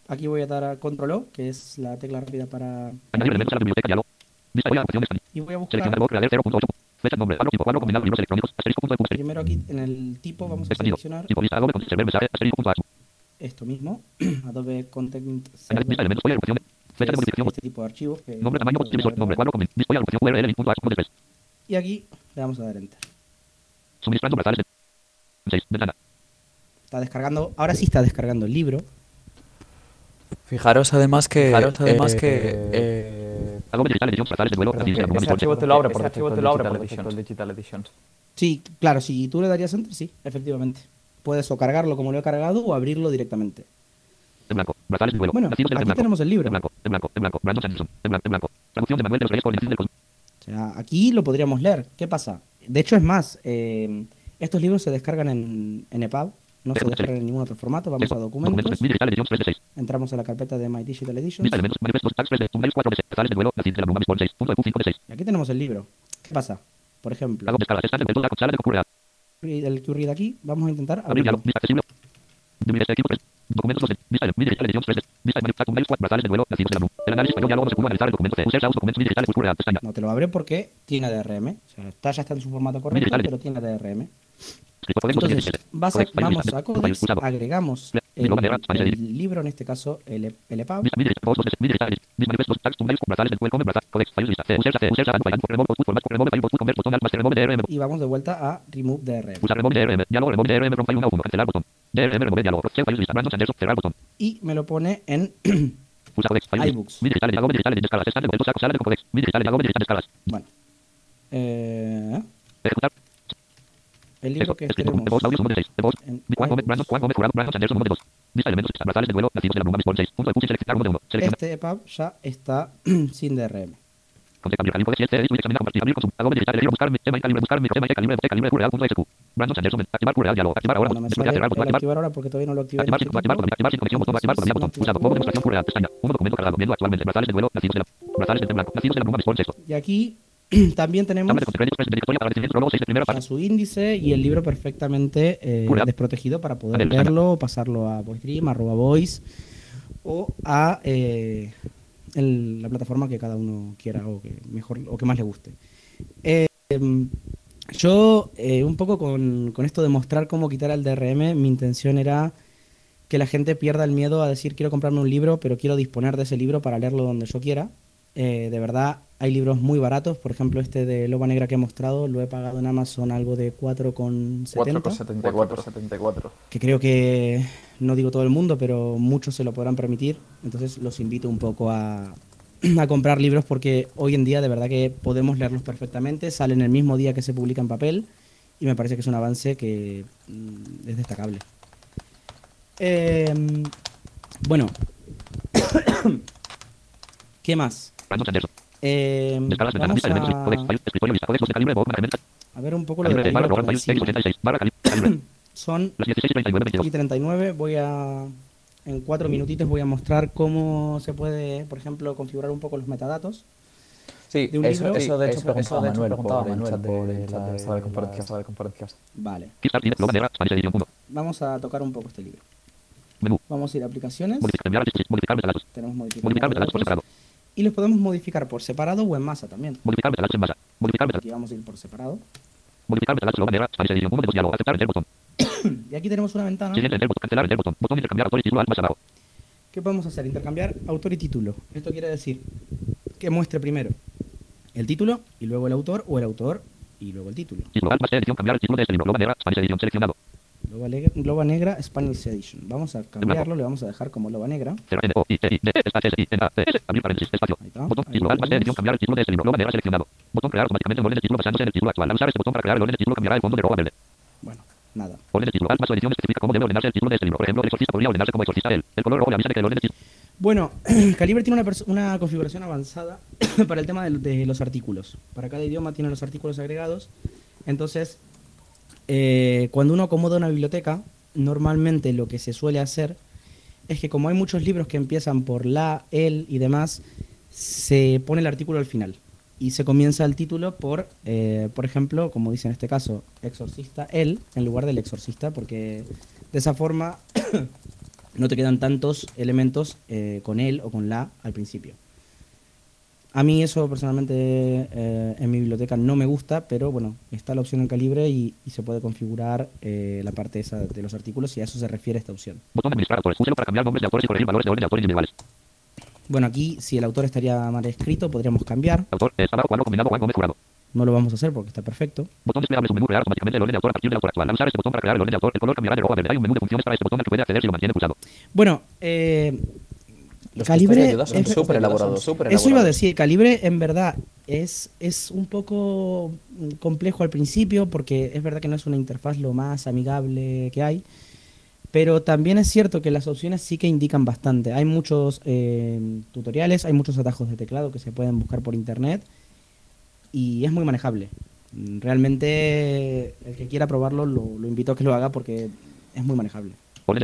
Aquí voy a dar a control O, que es la tecla rápida para... Añadir elementos a la biblioteca, diálogo. Vista, voy a la opción de Y voy a Seleccionar buscar voz, creador 0.8. Fecha, nombre, cuadro, tipo, cuadro combinado, libros electrónicos, asterisco, punto primero aquí en el tipo, vamos a seleccionar Tipo, lista, Adobe, server, mensaje, asterisco, punto H. esto mismo, Adobe Content este tipo de archivos. Que nombre, tamaño, nombre, cuadro, URL punto. Y aquí le vamos a dar Enter. Suministrando brazales de 6, ventana. Está descargando, ahora sí está descargando el libro. Fijaros además que... Fijaros además eh, que, eh, Adobe Digital Editions, brazales de vuelo, Bisbol archivo 6. te lo abre por defecto el. Digital Editions. Sí, claro, si tú le darías Enter, sí, efectivamente. Puedes o cargarlo como lo he cargado o abrirlo directamente. En blanco, brazales de vuelo, Bueno, aquí blanco. tenemos el libro. En blanco, en blanco, en blanco, Brandon Sanderson, en blanco, en blanco. Traducción de Manuel de los Reyes por el Instituto del Cosmos. O sea, aquí lo podríamos leer. ¿Qué pasa? De hecho, es más, eh, estos libros se descargan en, en EPUB, no se descargan en ningún otro formato. Vamos a documentos, Mi Digital Editions 3 de 6. entramos a la carpeta de My Digital Editions Lista de elementos, manifestos, tags 3 de, thumbnails 4 de 6. Brazales de vuelo, nacidos de la Bruma Bisbol 6. Punto de Q 5 de 6. y aquí tenemos el libro. ¿Qué pasa? Por ejemplo, De de el que read aquí, vamos a intentar abrirlo. vista accesible. Biblioteca equipo 3. Documentos 2 de, vista de, Mi Digital Editions 3 de, vista de manifestos, thumbnails 4. Brazales de vuelo, nacidos de la Bruma. El análisis español, diálogo, no se pudo analizar el documento C. Usar documentos, Mi Digital, concurreal, pestaña. No te lo abre porque tiene DRM. O sea, está, ya está en su formato correcto, pero tiene DRM. Codex Entonces, 17. vas a- Codex, país, vamos a Codex, agregamos el, libro, en este caso el, E- el EPUB, y vamos de vuelta a Remove DRM. Pulsar remove DRM, diálogo, remove DRM from file 1 a 1, cancelar botón. DRM, remove diálogo, save file lista, Brandon Sanderson, cerrar botón. Y me lo pone en iBooks. Bueno. Eh, Ejecutar. El libro que tenemos de voz, audio, de 6, de voz. en Mi Juan Gómez, iBooks. Brandon, Juan Gómez, jurado, Brandon Sanderson, número de 2. Vista elementos, brazales de vuelo, nacidos de la Bruma Bisbol 6. Punto de Q, seleccionar uno de uno. Selecciona. Este EPUB ya está sin DRM. Conte cambio calibre 7, edit, examinar, compartir, abrir, consum. Adobe digital, elegir, buscarme, tema y calibre, buscarme, tema y calibre, calibre, QReal, punto SQ. Brandon Sanderson, activar QReal, diálogo, activar ahora, Cuando me botón, sale activar, el botón, activar. activar ahora porque todavía no lo activé en Activar este sin, activar, tipo. con- activar sin conexión, botón, activar, botón, activar, botón, pulsado, modo demostración QReal, pestaña, uno documento cargado, viendo actualmente, brazales de vuelo, nacidos de la, brazales de blanco, nacidos de la Bruma Bisbol 6. Y aquí también tenemos Tabla de contracréditos, precio de victoria para recibimiento, prólogo 6 de primera a su índice y el libro perfectamente eh, desprotegido para poder leerlo, pasarlo a VoiceDream, arroba Voice o a eh, el- la plataforma que cada uno quiera o que mejor o que más le guste. Eh, em, yo eh, un poco con, con esto de mostrar cómo quitar el DRM, mi intención era que la gente pierda el miedo a decir quiero comprarme un libro, pero quiero disponer de ese libro para leerlo donde yo quiera. Eh, de verdad, hay libros muy baratos. Por ejemplo, este de Loba Negra que he mostrado, lo he pagado en Amazon algo de 4,70. 4,74. 74. Que creo que, no digo todo el mundo, pero muchos se lo podrán permitir. Entonces los invito un poco a, a comprar libros porque hoy en día de verdad que podemos leerlos perfectamente. Salen el mismo día que se publica en papel y me parece que es un avance que mm, es destacable. Em, bueno, ¿qué más? Vamos codex, a, ver un poco lo de calibre, barra, calibre roja, file, por encima. X86, barra, cali- calibre. Son Las 16 y 39, 22. y 39 voy a en cuatro minutitos voy a mostrar cómo se puede por ejemplo configurar un poco los metadatos Sí, de un eso, libro. eso de hecho Eso- preguntaba eso de hecho Manuel preguntaba por por el chat de de. Vale. Kickstart, Linux, Loba Negra, Spanish Edition 1. Vamos a tocar un poco este libro. Menú. Vamos a ir a aplicaciones. Modificar. Tenemos modificar, Modificar metadatos por separado. Y los podemos modificar por separado o en masa también. Modificar metadatos en masa. Modificar metadatos. Aquí vamos a ir por separado. Modificar metadatos, Loba Negra, Spanish Edition 1 de dos diálogo. Aceptar, enter botón. Y aquí tenemos una ventana. Siguiente, enter botón. Cancelar, enter botón. Botón intercambiar autor y título, alt más abajo. ¿Qué podemos hacer? Intercambiar autor y título. Esto quiere decir que muestre primero el título y luego el autor o el autor y luego el título. Título, alt más edición, cambiar el título de este libro. Loba Negra, Spanish Edition seleccionado. Loba, Negra Spanish Edition. Vamos a cambiarlo, le vamos a dejar como Loba Negra. Ahí está. Botón, más edición, cambiar el título de libro. Loba Negra seleccionado. Botón crear automáticamente el orden de título basándose en el título actual. Al usar este botón para crear el orden de título cambiará el fondo de rojo a verde. Bueno, nada. Orden de título, alt más su edición especifica cómo debe ordenarse el título de este libro. Por ejemplo, el exorcista podría ordenarse como exorcista él. El color rojo le avisa de que el orden de título. Bueno, Calibre tiene una, una configuración avanzada para el tema de, de los artículos. Para cada idioma tiene los artículos agregados. Entonces, eh, cuando uno acomoda una biblioteca, normalmente lo que se suele hacer es que como hay muchos libros que empiezan por la, el y demás, se pone el artículo al final. Y se comienza el título por, eh, por ejemplo, como dice en este caso, exorcista él, en lugar del exorcista, porque de esa forma no te quedan tantos elementos eh, con él o con la al principio. A mí eso personalmente eh, en mi biblioteca no me gusta, pero bueno, está la opción en calibre y, y se puede configurar eh, la parte esa de los artículos y a eso se refiere esta opción. Botón administrar autores. Úselo para cambiar nombres de autores y corregir valores de orden de autores individuales. Bueno, aquí si el autor estaría mal escrito podríamos cambiar, Autor, es abajo cuadro combinado Juan Gómez Jurado. no lo vamos a hacer porque está perfecto. Botón desplegable su menú crear automáticamente el orden de autor a partir del autor actual. Al usar este botón para crear el orden de autor, el color cambiará de rojo a verde. Hay un menú de funciones para este botón al que puede acceder si lo mantiene pulsado. Bueno, eh, Los Calibre textos de ayuda son súper elaborados. Eso iba a decir, Calibre en verdad es, es un poco mm, complejo al principio porque es verdad que no es una interfaz lo más amigable que hay, pero también es cierto que las opciones sí que indican bastante. Hay muchos eh, tutoriales, hay muchos atajos de teclado que se pueden buscar por internet y es muy manejable. Realmente el que quiera probarlo lo, lo invito a que lo haga porque es muy manejable. El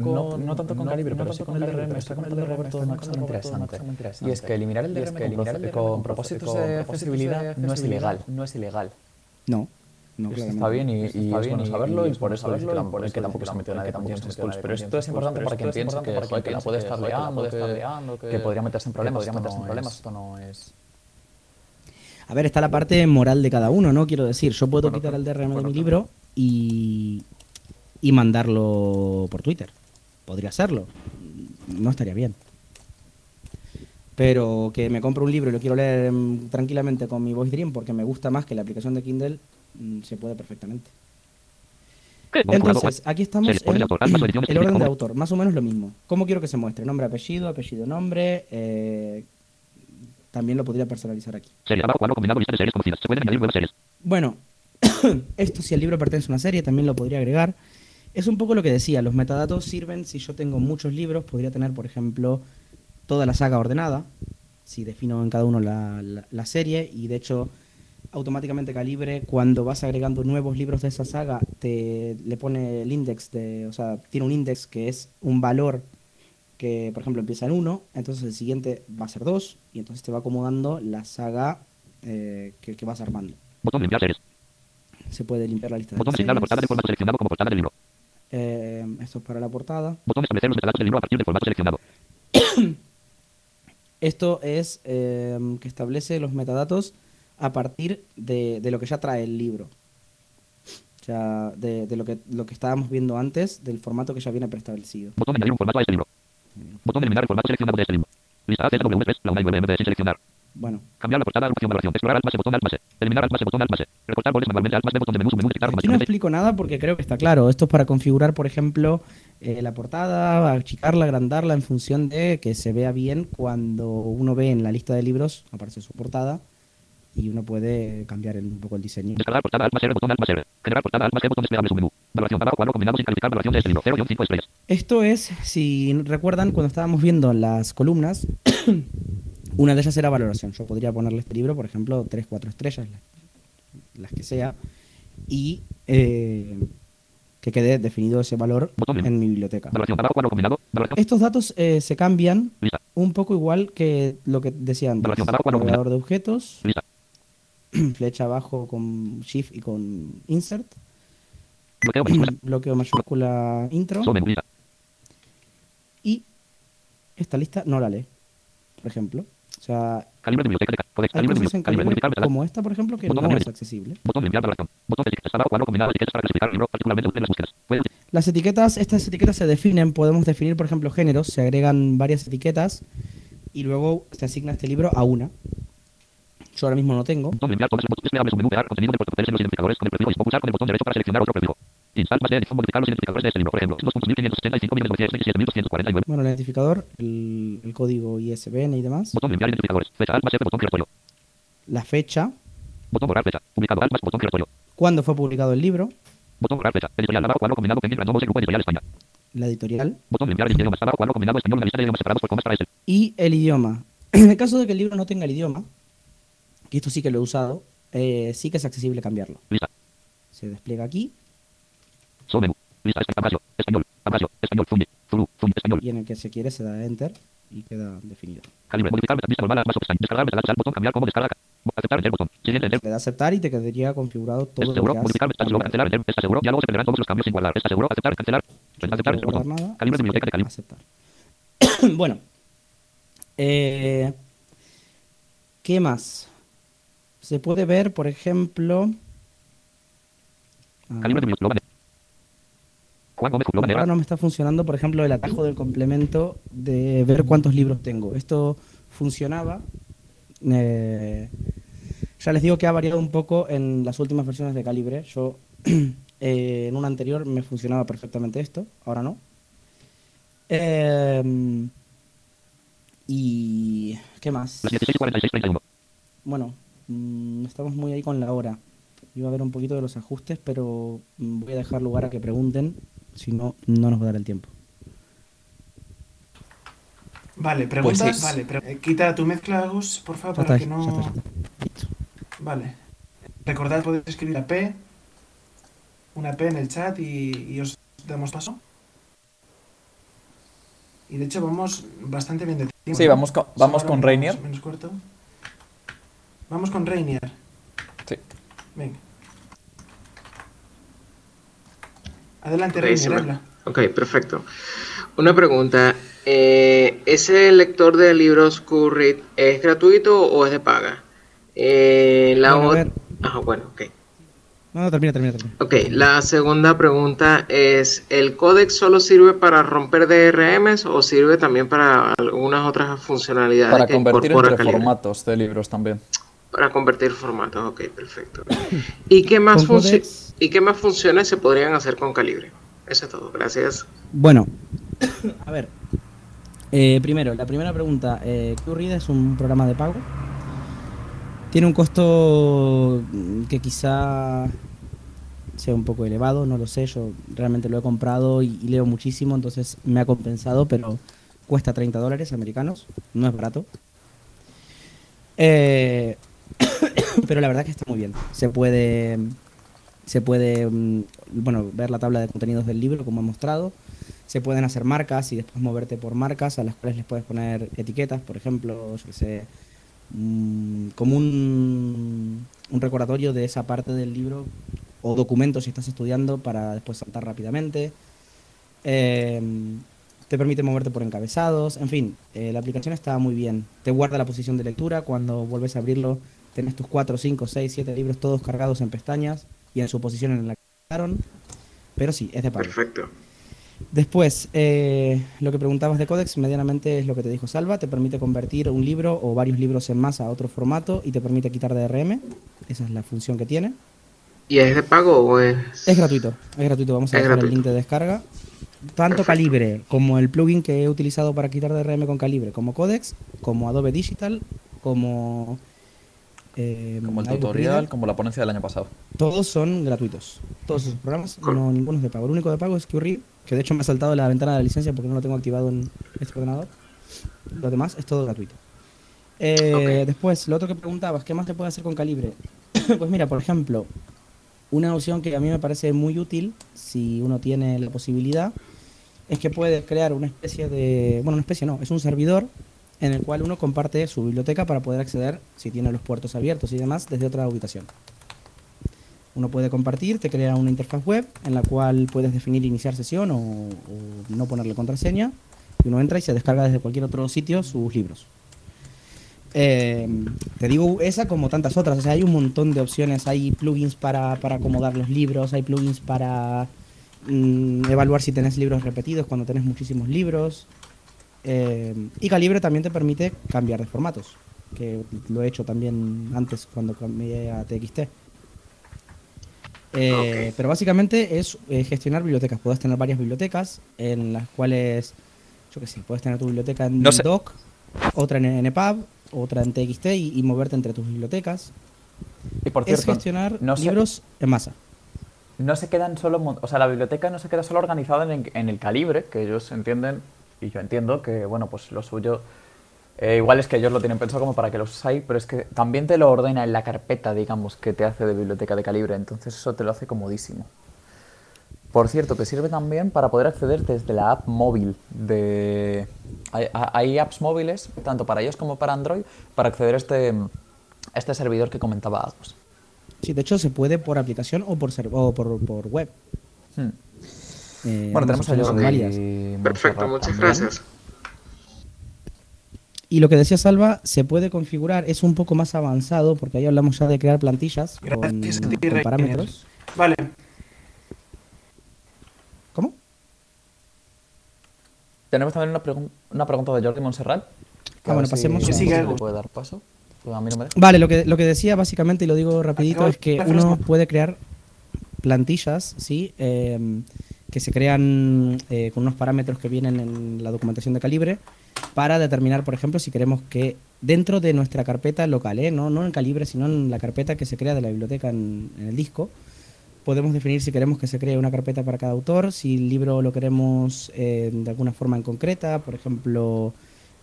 con- no tanto con Calibre, pero sí con el DRM. Está comentando Roberto una cosa muy interesante. Y es que eliminar el DRM con con propósitos de accesibilidad no es ilegal. No es ilegal. No, no, está bien y, Esto y está es bien bueno saberlo y por eso saberlo que, por que tampoco que se metió nadie con tampoco James se metió Pero esto es con importante para quien piense que, joder, que la puede estar liando, que, que podría meterse en problemas. podría meterse en Esto no problemas, es- esto no es... A ver, está la parte moral de cada uno, ¿no? Quiero decir, yo puedo quitar el DRM de mi libro y, y mandarlo por Twitter. Podría hacerlo. No estaría bien. Pero que me compro un libro y lo quiero leer mm, tranquilamente con mi Voice Dream porque me gusta más que la aplicación de Kindle, mm, se puede perfectamente. Entonces, aquí estamos en el orden de autor, más o menos lo mismo. ¿Cómo quiero que se muestre? Nombre, apellido, apellido, nombre. eh, también lo podría personalizar aquí. Serie, abajo cuadro combinado lista de series conocidas. Se pueden añadir nuevas series. Bueno, esto si el libro pertenece a una serie también lo podría agregar. Es un poco lo que decía, los metadatos sirven si yo tengo muchos libros, podría tener, por ejemplo, toda la saga ordenada, si defino en cada uno la, la- serie, y de hecho, automáticamente Calibre, cuando vas agregando nuevos libros de esa saga, te le pone el index de, o sea, tiene un index que es un valor que, por ejemplo, empieza en 1, entonces el siguiente va a ser 2, y entonces te va acomodando la saga eh, que, que vas armando. Se puede limpiar la lista de Botón asignar la portada de formato seleccionado como portada del libro. Eh, esto es para la portada. Botón establecer los metadatos del libro a partir del formato seleccionado. Esto es eh, que establece los metadatos a partir de, de lo que ya trae el libro. O sea, de, de lo, que, lo que estábamos viendo antes, del formato que ya viene preestablecido. Botón añadir un formato a este libro. Botón eliminar el formato seleccionado de este libro. Lista AZW3, la 1 MB sin seleccionar. Bueno, Cambiar la portada, opción valoración. Explorar alt más botón alt más. Eliminar alt más botón alt más. Recortar goles manualmente alt más botón de menú, menú, dictar aquí no explico nada porque creo que está claro. Esto es para configurar, por ejemplo, eh, la portada, achicarla, agrandarla en función de que se vea bien cuando uno ve en la lista de libros, aparece su portada y uno puede cambiar el- un poco el diseño. Descargar portada alt más R, botón alt más R. Generar portada alt más botón desplegable submenú. Valoración abajo, cuadro combinado sin calificar valoración de este libro. 0,5 estrellas. Esto es, si recuerdan, cuando estábamos viendo las columnas, una de ellas era valoración. Yo podría ponerle este libro, por ejemplo, 3, 4 estrellas, la- las que sea, y eh, que quede definido ese valor Botón en mi biblioteca. Abajo. Estos datos eh, se cambian Lista. un poco igual que lo que decía antes. Navegador de objetos, Lista. flecha abajo con Shift y con Insert, Bloqueo mayúscula. bloqueo mayúscula intro y esta lista no la lee, por ejemplo. O sea, Calibre de biblioteca. de hay Calibre de biblioteca. Calibre. Modificar. velocidad. como esta, por ejemplo, que Botón no de es accesible. Botón de enviar valoración. Botón de etiquetas. Abajo cuadro combinado. Etiquetas para clasificar libro. Particularmente útil en las búsquedas. Las etiquetas, estas etiquetas se definen, podemos definir, por ejemplo, géneros, se agregan varias etiquetas y luego se asigna este libro a una. Yo ahora mismo no tengo. Botón de enviar todas las botones desplegable su menú contenido de los identificadores con el prefijo y pulsar con el botón derecho para seleccionar otro prefijo. Install más de edición modificar los identificadores de libro. Por ejemplo, 2.1575.927.249. Bueno, el identificador, el, el código ISBN y demás. Botón de enviar identificadores. Fecha F botón giratorio. La fecha, Botón borrar fecha. Publicado alt más botón giratorio. cuándo fue publicado el libro, Botón borrar fecha. Editorial abajo cuadro combinado penguin random grupo editorial España. la editorial Botón de enviar idiomas abajo cuadro combinado español una lista de idiomas separados por comas para este. y el idioma. En el caso de que el libro no tenga el idioma, que esto sí que lo he usado, eh, sí que es accesible cambiarlo. Lista. Se despliega aquí Solo menú. Lista español. Español. Abrazo. Español. Fundi. Zulu. Fundi. Español. y en el que se quiere se da Enter y queda definido. Calibre. Modificar vista normal más pestaña. Descargar metadatos al botón cambiar como descarga. Aceptar enter botón. Siguiente enter. Le da aceptar y te quedaría configurado todo ¿Estás lo seguro? Modificar está seguro. Cancelar enter. ¿Estás seguro? Ya luego se perderán todos los cambios sin guardar. ¿Estás seguro? Aceptar. Cancelar. Aceptar. Guardar botón. Calibre biblioteca de calibre. aceptar. bueno. Eh, ¿Qué más? Se puede ver, por ejemplo... Calibre de biblioteca. Ahora no me está funcionando, por ejemplo, el atajo del complemento de ver cuántos libros tengo. Esto funcionaba. eh, ya les digo que ha variado un poco en las últimas versiones de Calibre. Yo eh, en una anterior me funcionaba perfectamente esto, ahora no. Eh, y ¿qué más? Las 16.46.31. Bueno, mm, estamos muy ahí con la hora. Iba a ver un poquito de los ajustes, pero mm, voy a dejar lugar a que pregunten, si no, no nos va a dar el tiempo. Vale, preguntas. Pues sí. Vale, pre- eh, quita tu mezcla, Gus, por favor, para que ya no. está, ya está. Listo. Vale. Recordad, podéis escribir la P, una P en el chat y, y os damos paso. Y de hecho vamos bastante bien de tiempo. Sí, vamos con- vamos Ahora con Rainier. o menos corto. Vamos con Rainier. Sí. Venga. Adelante, habla. Ok, perfecto. Una pregunta. eh, ¿Ese lector de libros Currit es gratuito o es de paga? Eh, la Bueno. Ajá, bueno, ok. No, no, termina, termina, termina. Ok, la segunda pregunta es, ¿el códex solo sirve para romper DRMs o sirve también para algunas otras funcionalidades Para que convertir entre Calibre? formatos de libros también. Para convertir formatos, ok, perfecto. ¿Y qué más, Con funci- Codex- ¿y qué más funciones se podrían hacer con Calibre? Eso es todo, gracias. Bueno, a ver. Eh, primero, la primera pregunta. Eh, es un programa de pago. Tiene un costo que quizá sea un poco elevado, no lo sé. Yo realmente lo he comprado y, y leo muchísimo, entonces me ha compensado, pero cuesta 30 dólares americanos. No es barato. Eh, pero la verdad que está muy bien. Se puede, se puede, mm, bueno, ver la tabla de contenidos del libro, como he mostrado. Se pueden hacer marcas y después moverte por marcas a las cuales les puedes poner etiquetas, por ejemplo, yo que sé, mm, como un, un recordatorio de esa parte del libro o documento si estás estudiando para después saltar rápidamente. Eh, te permite moverte por encabezados, en fin, eh, la aplicación está muy bien. Te guarda la posición de lectura, cuando vuelves a abrirlo tenés tus 4, 5, 6, 7 libros todos cargados en pestañas y en su posición en la que quedaron. Pero sí, es de pago. Perfecto. Después, eh, lo que preguntabas de Codex, medianamente es lo que te dijo Salva, te permite convertir un libro o varios libros en masa a otro formato y te permite quitar DRM, esa es la función que tiene. ¿Y es de pago o es...? Es gratuito, es gratuito, vamos a dejar el link de descarga. Tanto Perfecto. Calibre como el plugin que he utilizado para quitar DRM con Calibre, como Codex, como Adobe Digital, como... eh, Como el tutorial, Reader, como la ponencia del año pasado. todos son gratuitos. Todos esos programas, no, ninguno es de pago. El único de pago es QRead, que de hecho me ha saltado la ventana de la licencia porque no lo tengo activado en este ordenador. Lo demás es todo gratuito. Eh, Ok. Después, lo otro que preguntabas, ¿qué más se puede hacer con Calibre? pues mira, por ejemplo, una opción que a mí me parece muy útil, si uno tiene la posibilidad, es que puedes crear una especie de... Bueno, una especie no, es un servidor en el cual uno comparte su biblioteca para poder acceder, si tiene los puertos abiertos y demás, desde otra ubicación. Uno puede compartir, te crea una interfaz web en la cual puedes definir iniciar sesión o, no ponerle contraseña. Y uno entra y se descarga desde cualquier otro sitio sus libros. Eh, te digo esa como tantas otras. O sea, hay un montón de opciones. Hay plugins para, para acomodar los libros, hay plugins para mm, evaluar si tenés libros repetidos cuando tenés muchísimos libros. Eh, y Calibre también te permite cambiar de formatos, que lo he hecho también antes cuando cambié a TXT. Eh. Pero básicamente es eh, gestionar bibliotecas. Puedes tener varias bibliotecas en las cuales, yo qué sé, puedes tener tu biblioteca en No sé. Doc, otra en NPUB, otra en TXT y, y moverte entre tus bibliotecas. Y por es gestionar no se- libros en masa. no se quedan solo, o sea, la biblioteca no se queda solo organizada en, en el calibre, que ellos entienden, y yo entiendo que, bueno, pues lo suyo, eh, igual es que ellos lo tienen pensado como para que lo usáis, pero es que también te lo ordena en la carpeta, digamos, que te hace de biblioteca de calibre, entonces eso te lo hace comodísimo. Por cierto, te sirve también para poder acceder desde la app móvil de... Hay, hay apps móviles, tanto para iOS como para Android, para acceder a este, a este servidor que comentaba Agus. Sí, de hecho se puede por aplicación o por, o por, por web. Hmm. Eh, Bueno, tenemos a. Jordi Perfecto, muchas gracias. Y lo que decía Salva, se puede configurar, es un poco más avanzado, porque ahí hablamos ya de crear plantillas con, Gracias a ti, con parámetros. Vale, ¿Cómo? Tenemos también una, pregun- una pregunta de Jordi Montserrat. Ah, a bueno, si- pasemos si a- le Edu. puede dar paso. Pues a mí no me deja. Vale, lo que, lo que decía básicamente, y lo digo rapidito, es que uno puede crear plantillas, ¿sí? Eh, que se crean eh, con unos parámetros que vienen en la documentación de calibre para determinar, por ejemplo, si queremos que dentro de nuestra carpeta local, ¿eh? no, no en calibre, sino en la carpeta que se crea de la biblioteca en, en el disco, podemos definir si queremos que se cree una carpeta para cada autor, si el libro lo queremos eh, de alguna forma en concreta, por ejemplo,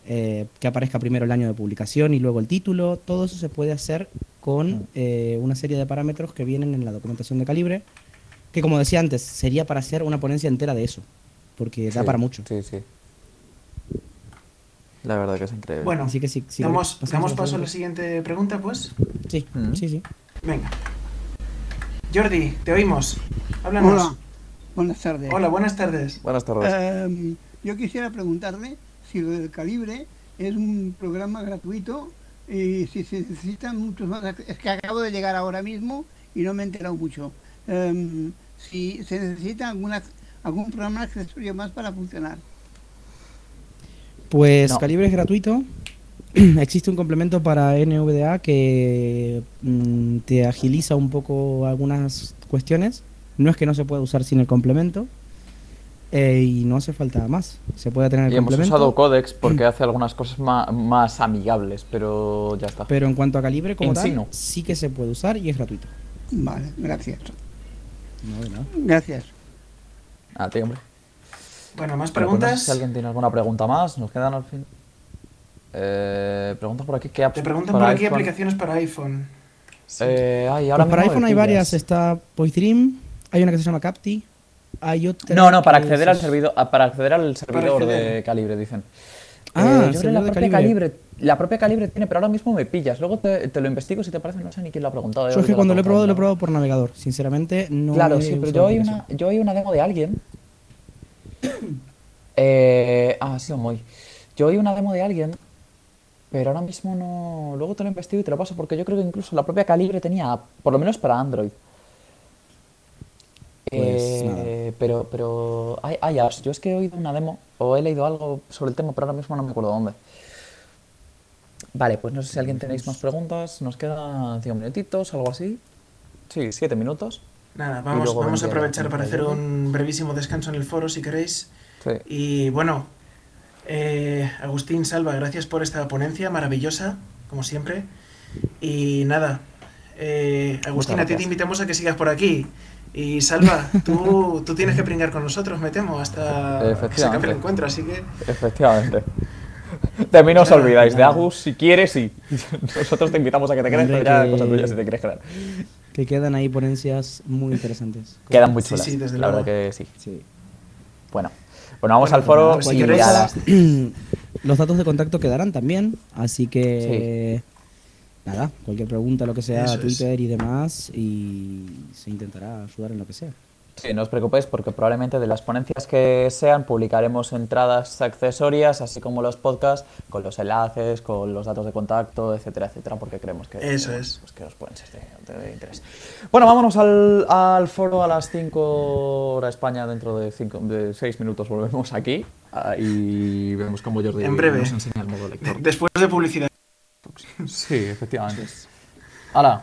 eh, que aparezca primero el año de publicación y luego el título. Todo eso se puede hacer con eh, una serie de parámetros que vienen en la documentación de calibre, que como decía antes, sería para hacer una ponencia entera de eso, porque da Sí, para mucho. Sí, sí. La verdad que es increíble. bueno, Así que sí, sí, damos, damos paso a la siguiente pregunta, pues. Sí, Mm. sí, sí. Venga. Jordi, te oímos. Háblanos. Hola, buenas tardes. Hola, buenas tardes. Buenas tardes. Em, yo quisiera preguntarle si lo del calibre es un programa gratuito y si se necesitan muchos más. Es que acabo de llegar ahora mismo y no me he enterado mucho. Em, si se necesita alguna, algún programa accesorio más para funcionar. Pues No. Calibre es gratuito. Existe un complemento para NVDA que mm, te agiliza un poco algunas cuestiones. No es que no se pueda usar sin el complemento. eh, y no hace falta más. Se puede tener el y hemos complemento. usado Codex porque hace algunas cosas ma- más, amigables, pero ya está. pero en cuanto a calibre como En tal, sí no. sí que se puede usar y es gratuito. Vale, gracias. No, de nada. Gracias. A ti, hombre. Bueno, más Bueno, pues no sé preguntas. si alguien tiene alguna pregunta más, nos quedan al fin. Eh, preguntan por aquí qué apps Te preguntan para por aquí iPhone? aplicaciones para iPhone. Sí. Eh, ay, ahora Pues para iPhone hay varias. Está Dream, hay una que se llama Capti, hay otra. No, no, para acceder es- al servidor, ah, para acceder al servidor de acceder. Calibre, dicen. Ah, Eh, yo creo la propia Calibre. Calibre. la propia Calibre tiene, pero ahora mismo me pillas. Luego te, te lo investigo si te parece, no sé ni quién lo ha preguntado. Yo es que cuando lo he probado, lo he probado por navegador. Sinceramente, no. Claro, sí, pero yo oí, una, yo oí una demo de alguien. Eh, ah, sí, muy. Yo oí una demo de alguien, pero ahora mismo no. Luego te lo investigo y te lo paso porque yo creo que incluso la propia Calibre tenía, por lo menos para Android. Pues Eh, pero, pero hay, hay apps. Yo es que he oído una demo o he leído algo sobre el tema, pero ahora mismo no me acuerdo dónde. Vale, pues no sé si alguien tenéis más preguntas. Nos quedan 5 minutitos, algo así. Sí, 7 minutos. Nada, vamos, vamos a aprovechar para hacer un brevísimo descanso en el foro, si queréis. Sí. Y bueno, eh, Agustín Salva, gracias por esta ponencia maravillosa, como siempre. Y nada, eh, Agustín, a ti te invitamos a que sigas por aquí. Y Salva, tú, tú tienes que pringar con nosotros, me temo, hasta que se acabe el encuentro, así que Efectivamente. De mí no os olvidáis, de Agus si quieres sí. Nosotros te invitamos a que te crees, Hombre, pero ya que- cosa tuya si te quieres creer. Que quedan ahí ponencias muy interesantes. Quedan muy Sí, chulas, sí, desde la verdad luego. que sí. Sí. Bueno, bueno vamos Bueno, al foro pues y las- Los datos de contacto quedarán también, así que nada, cualquier pregunta, lo que sea, Eso es. Twitter y demás, y se intentará ayudar en lo que sea. Sí, no os preocupéis porque probablemente de las ponencias que sean publicaremos entradas accesorias, así como los podcasts, con los enlaces, con los datos de contacto, etcétera, etcétera, porque creemos que, Eso es. pues que os pueden ser de, de interés. Bueno, vámonos al, al foro a las 5 hora España, dentro de 6 minutos volvemos aquí ah, y vemos cómo Jordi En breve. nos enseña el modo lector. Después de publicidad. Sí, efectivamente. Hala.